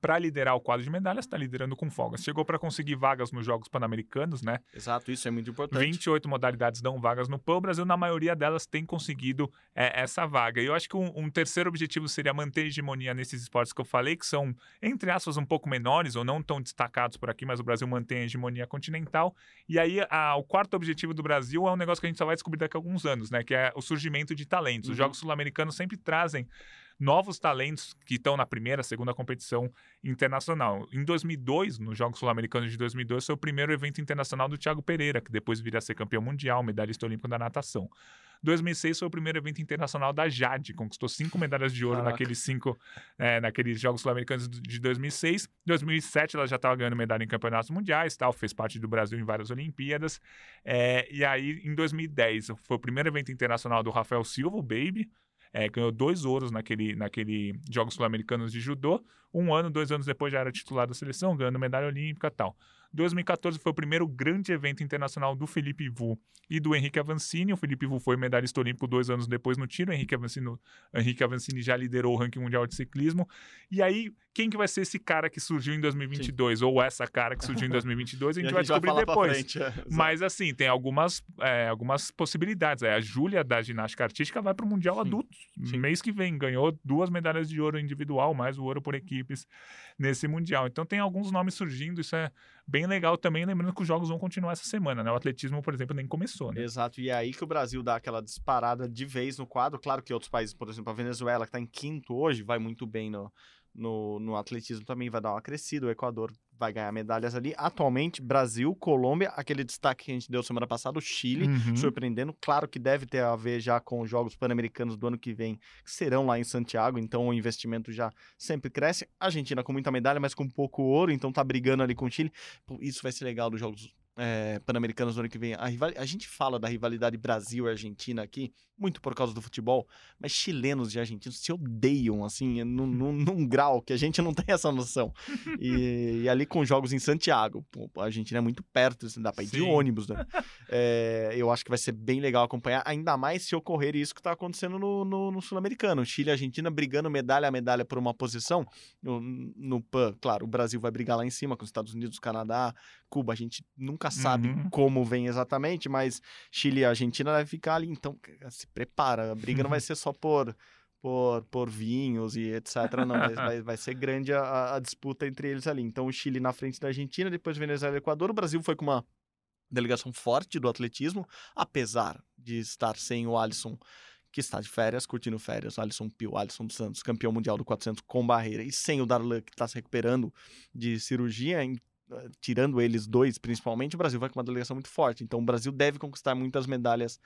para liderar o quadro de medalhas, está liderando com folgas. Chegou para conseguir vagas nos Jogos Pan-Americanos, né? Exato, isso é muito importante. 28 modalidades dão vagas no PAN. O Brasil, na maioria delas, tem conseguido é, essa vaga. E eu acho que um, um, terceiro objetivo seria manter a hegemonia nesses esportes que eu falei, que são, entre aspas, um pouco menores ou não tão destacados por aqui, mas o Brasil mantém a hegemonia continental. E aí, a, o quarto objetivo do Brasil é um negócio que a gente só vai descobrir daqui a alguns anos, né? Que é o surgimento de talentos. Uhum. Os Jogos Sul-Americanos sempre trazem novos talentos que estão na primeira, segunda competição internacional. Em 2002, nos Jogos Sul-Americanos de 2002, foi o primeiro evento internacional do Thiago Pereira, que depois viria a ser campeão mundial, medalhista olímpico da natação. 2006 foi o primeiro evento internacional da Jade, conquistou cinco medalhas de ouro Caraca. naqueles cinco, é, naqueles Jogos Sul-Americanos de 2006. 2007 ela já estava ganhando medalha em campeonatos mundiais, tal, fez parte do Brasil em várias Olimpíadas. É, e aí, em 2010, foi o primeiro evento internacional do Rafael Silva, o Baby, é, ganhou dois ouros naquele, naquele Jogos Sul-Americanos de Judô. Um ano, dois anos depois já era titular da seleção, ganhando medalha olímpica e tal. 2014 foi o primeiro grande evento internacional do Felipe Vu e do Henrique Avancini. O Felipe Vu foi medalhista olímpico dois anos depois no tiro. O Henrique Avancini, Henrique Avancini já liderou o ranking mundial de ciclismo. E aí, quem que vai ser esse cara que surgiu em 2022? Sim. Ou essa cara que surgiu em 2022? <laughs> A gente, a gente vai descobrir vai depois. Frente, é, Mas assim, tem algumas, é, algumas possibilidades. É, a Júlia da ginástica artística vai para o Mundial Sim. Adulto. Sim. Mês que vem. Ganhou duas medalhas de ouro individual, mais o ouro por equipes nesse Mundial. Então tem alguns nomes surgindo, isso é bem legal também, lembrando que os jogos vão continuar essa semana, né? O atletismo, por exemplo, nem começou, né? Exato, e é aí que o Brasil dá aquela disparada de vez no quadro. Claro que outros países, por exemplo, a Venezuela, que está em quinto hoje, vai muito bem no, no, no atletismo também vai dar uma crescida. O Equador vai ganhar medalhas ali. Atualmente, Brasil, Colômbia, aquele destaque que a gente deu semana passada, o Chile, uhum. surpreendendo. Claro que deve ter a ver já com os Jogos Pan-Americanos do ano que vem, que serão lá em Santiago, então o investimento já sempre cresce. A Argentina com muita medalha, mas com pouco ouro, então tá brigando ali com o Chile. Isso vai ser legal dos Jogos é, Pan-Americanos do ano que vem. A, rival... a gente fala da rivalidade Brasil-Argentina aqui, muito por causa do futebol, mas chilenos e argentinos se odeiam, assim, num, <laughs> num, num grau que a gente não tem essa noção. E, e ali com jogos em Santiago, pô, a Argentina é muito perto, assim, dá pra ir Sim. de ônibus, né? É, eu acho que vai ser bem legal acompanhar, ainda mais se ocorrer isso que tá acontecendo no, no, no Sul-Americano. Chile e Argentina brigando medalha a medalha por uma posição. No, no PAN, claro, o Brasil vai brigar lá em cima com os Estados Unidos, Canadá, Cuba. A gente nunca sabe uhum. como vem exatamente, mas Chile e Argentina vai ficar ali, então se prepara. A briga não vai <laughs> ser só por, por, por vinhos e etc. Não, vai, vai, ser grande a, a, disputa entre eles ali. Então, o Chile na frente da Argentina, depois Venezuela e Equador. O Brasil foi com uma delegação forte do atletismo, apesar de estar sem o Alisson que está de férias, curtindo férias, o Alisson Pio, Alisson dos Santos, campeão mundial do 400 com barreira, e sem o Darlan, que está se recuperando de cirurgia, tirando eles dois principalmente, o Brasil vai com uma delegação muito forte. Então o Brasil deve conquistar muitas medalhas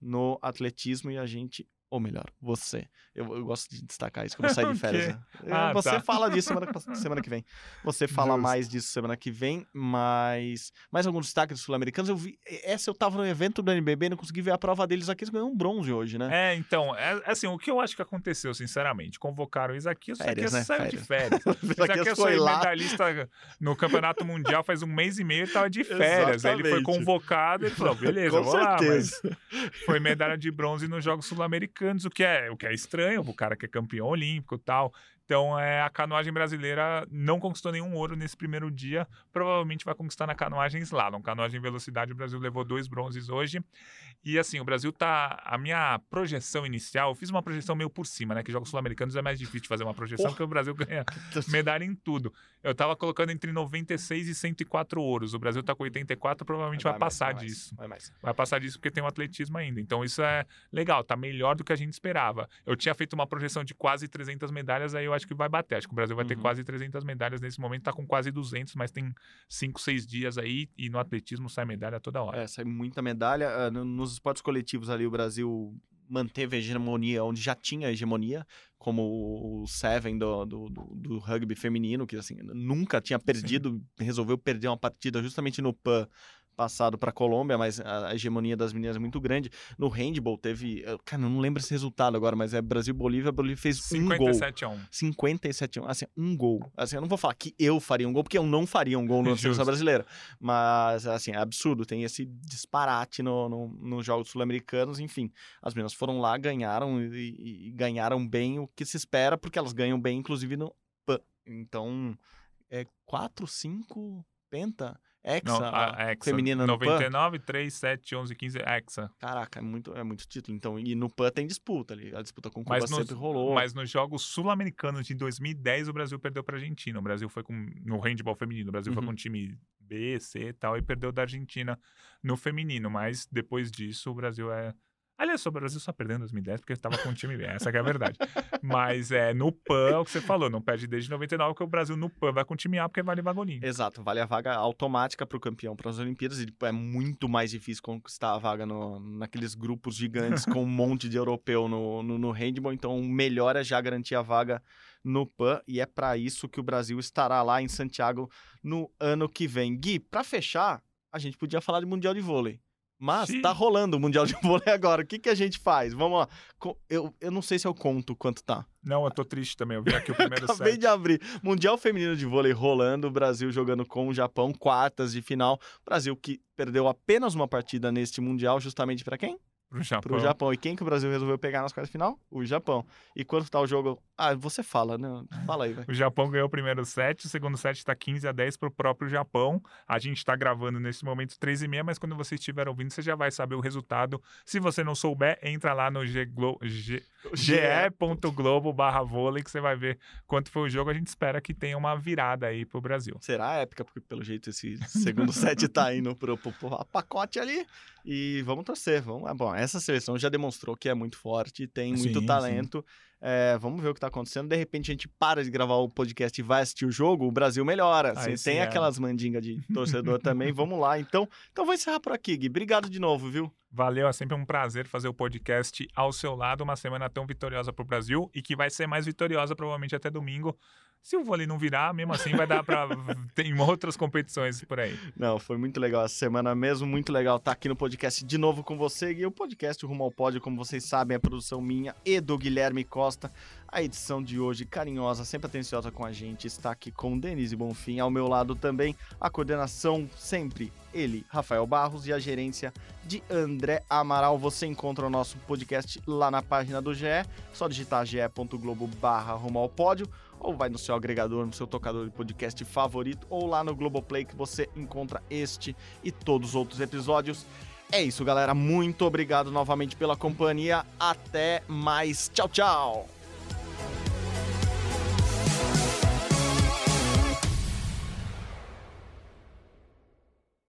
no atletismo e a gente ou melhor, você. Eu, eu, gosto de destacar isso, eu vou sair de <laughs> férias. Né? Ah, você tá. fala disso semana, <laughs> semana que vem. Você fala Justo. mais disso semana que vem, mas. Mais algum destaque dos sul-americanos? Eu vi. Essa eu tava no evento do NBB e não consegui ver a prova deles aqui. Eles ganharam um bronze hoje, né? É, então. É, assim, o que eu acho que aconteceu, sinceramente, convocaram o Isaquias, férias, né? saiu férias. de férias. <laughs> o Isaquias foi lá. medalhista no Campeonato Mundial faz um mês e meio e tava de férias. Aí ele foi convocado e falou: beleza, vou certeza. lá. Mas foi medalha de bronze nos Jogos Sul-Americanos americanos, o que é, o que é estranho, o cara que é campeão olímpico e tal. Então, é, a canoagem brasileira não conquistou nenhum ouro nesse primeiro dia. Provavelmente vai conquistar na canoagem slalom. Canoagem velocidade, o Brasil levou dois bronzes hoje. E assim, o Brasil tá. A minha projeção inicial, eu fiz uma projeção meio por cima, né? Que jogos sul-americanos é mais difícil fazer uma projeção, porque o Brasil ganha <laughs> medalha em tudo. Eu tava colocando entre 96 e 104 ouros. O Brasil tá com 84, provavelmente vai, vai passar mais, disso. Vai, mais. vai passar disso porque tem o um atletismo ainda. Então isso é legal, tá melhor do que a gente esperava. Eu tinha feito uma projeção de quase 300 medalhas, aí eu acho que vai bater. Acho que o Brasil vai ter uhum. quase 300 medalhas nesse momento, tá com quase 200, mas tem 5, 6 dias aí e no atletismo sai medalha toda hora. É, sai muita medalha. Uh, nos esportes coletivos ali, o Brasil manteve a hegemonia onde já tinha hegemonia, como o Seven do, do, do, do rugby feminino, que assim, nunca tinha perdido, Sim. resolveu perder uma partida justamente no PAN passado para a Colômbia, mas a hegemonia das meninas é muito grande. No handball teve, cara, não lembro esse resultado agora, mas é Brasil Bolívia, a Bolívia fez 57 um gol. 57 a 1. 57 a 1, assim, um gol. Assim, eu não vou falar que eu faria um gol, porque eu não faria um gol na <laughs> seleção brasileira. Mas assim, é absurdo, tem esse disparate no, no, nos jogos sul-americanos, enfim. As meninas foram lá, ganharam e, e ganharam bem o que se espera, porque elas ganham bem inclusive no Então, é 4, 5 penta, hexa, Não, a Hexa. feminina no PAN. 99, 3, 7, 11, 15, Hexa. Caraca, é muito, é muito título. Então, e no PAN tem disputa ali. A disputa com Cuba Mas nos, sempre rolou. mas nos Jogos Sul-Americanos de 2010, o Brasil perdeu para a Argentina. O Brasil foi com. No handball feminino, o Brasil foi Uhum. com time B, C e tal, e perdeu da Argentina no feminino. Mas depois disso, o Brasil é. Aliás, o Brasil só perdeu em 2010 porque estava com o time B, essa que é a verdade. Mas é, no PAN, é o que você falou, não perde desde 99, que o Brasil no PAN vai com o time A porque vale vagolinho. Exato, vale a vaga automática para o campeão para as Olimpíadas. E é muito mais difícil conquistar a vaga no, naqueles grupos gigantes com um <laughs> monte de europeu no, no, no handball. Então, o melhor é já garantir a vaga no PAN. E é para isso que o Brasil estará lá em Santiago no ano que vem. Gui, para fechar, a gente podia falar de Mundial de Vôlei. Mas Sim. tá rolando o Mundial de <laughs> Vôlei agora. O que, que a gente faz? Vamos lá. Eu, eu não sei se eu conto quanto tá. Não, eu tô triste também. Eu vi aqui o <laughs> primeiro Acabei set. de abrir. Mundial Feminino de Vôlei rolando, o Brasil jogando com o Japão, quartas de final. Brasil que perdeu apenas uma partida neste Mundial, justamente para quem? Pro Japão. Pro Japão. E quem que o Brasil resolveu pegar nas quartas de final? O Japão. E quanto tá o jogo? Ah, você fala, né? Fala aí, vai. O Japão ganhou o primeiro set, o segundo set está 15 a 10 para o próprio Japão. A gente está gravando nesse momento 3 e meia, mas quando você estiver ouvindo, você já vai saber o resultado. Se você não souber, entra lá no ge.globo barra vôlei que você vai ver quanto foi o jogo. A gente espera que tenha uma virada aí pro Brasil. Será épica, porque pelo jeito esse segundo <laughs> set tá indo pro, pro, pro pacote ali. E vamos torcer. Vamos... é Bom, essa seleção já demonstrou que é muito forte, tem muito Sim, talento. É, vamos ver o que tá acontecendo. De repente a gente para de gravar o podcast e vai assistir o jogo, o Brasil melhora. Assim, sim, tem é. aquelas mandingas de torcedor também. Vamos lá. Então, então vou encerrar por aqui, Gui. Obrigado de novo, viu? Valeu, é sempre um prazer fazer o podcast ao seu lado, uma semana tão vitoriosa para o Brasil e que vai ser mais vitoriosa provavelmente até domingo. Se o vôlei não virar, mesmo assim vai dar para <laughs> tem outras competições por aí. Não, foi muito legal essa semana mesmo, muito legal estar aqui no podcast de novo com você. E o podcast Rumo ao Pódio, como vocês sabem, é produção minha e do Guilherme Costa. A edição de hoje, carinhosa, sempre atenciosa com a gente, está aqui com Denise Bonfim. Ao meu lado também, a coordenação sempre ele, Rafael Barros, e a gerência de André Amaral. Você encontra o nosso podcast lá na página do GE, só digitar ge.globo barra Rumo ao Pódio ou vai no seu agregador, no seu tocador de podcast favorito, ou lá no Globoplay que você encontra este e todos os outros episódios. É isso, galera. Muito obrigado novamente pela companhia. Até mais. Tchau, tchau.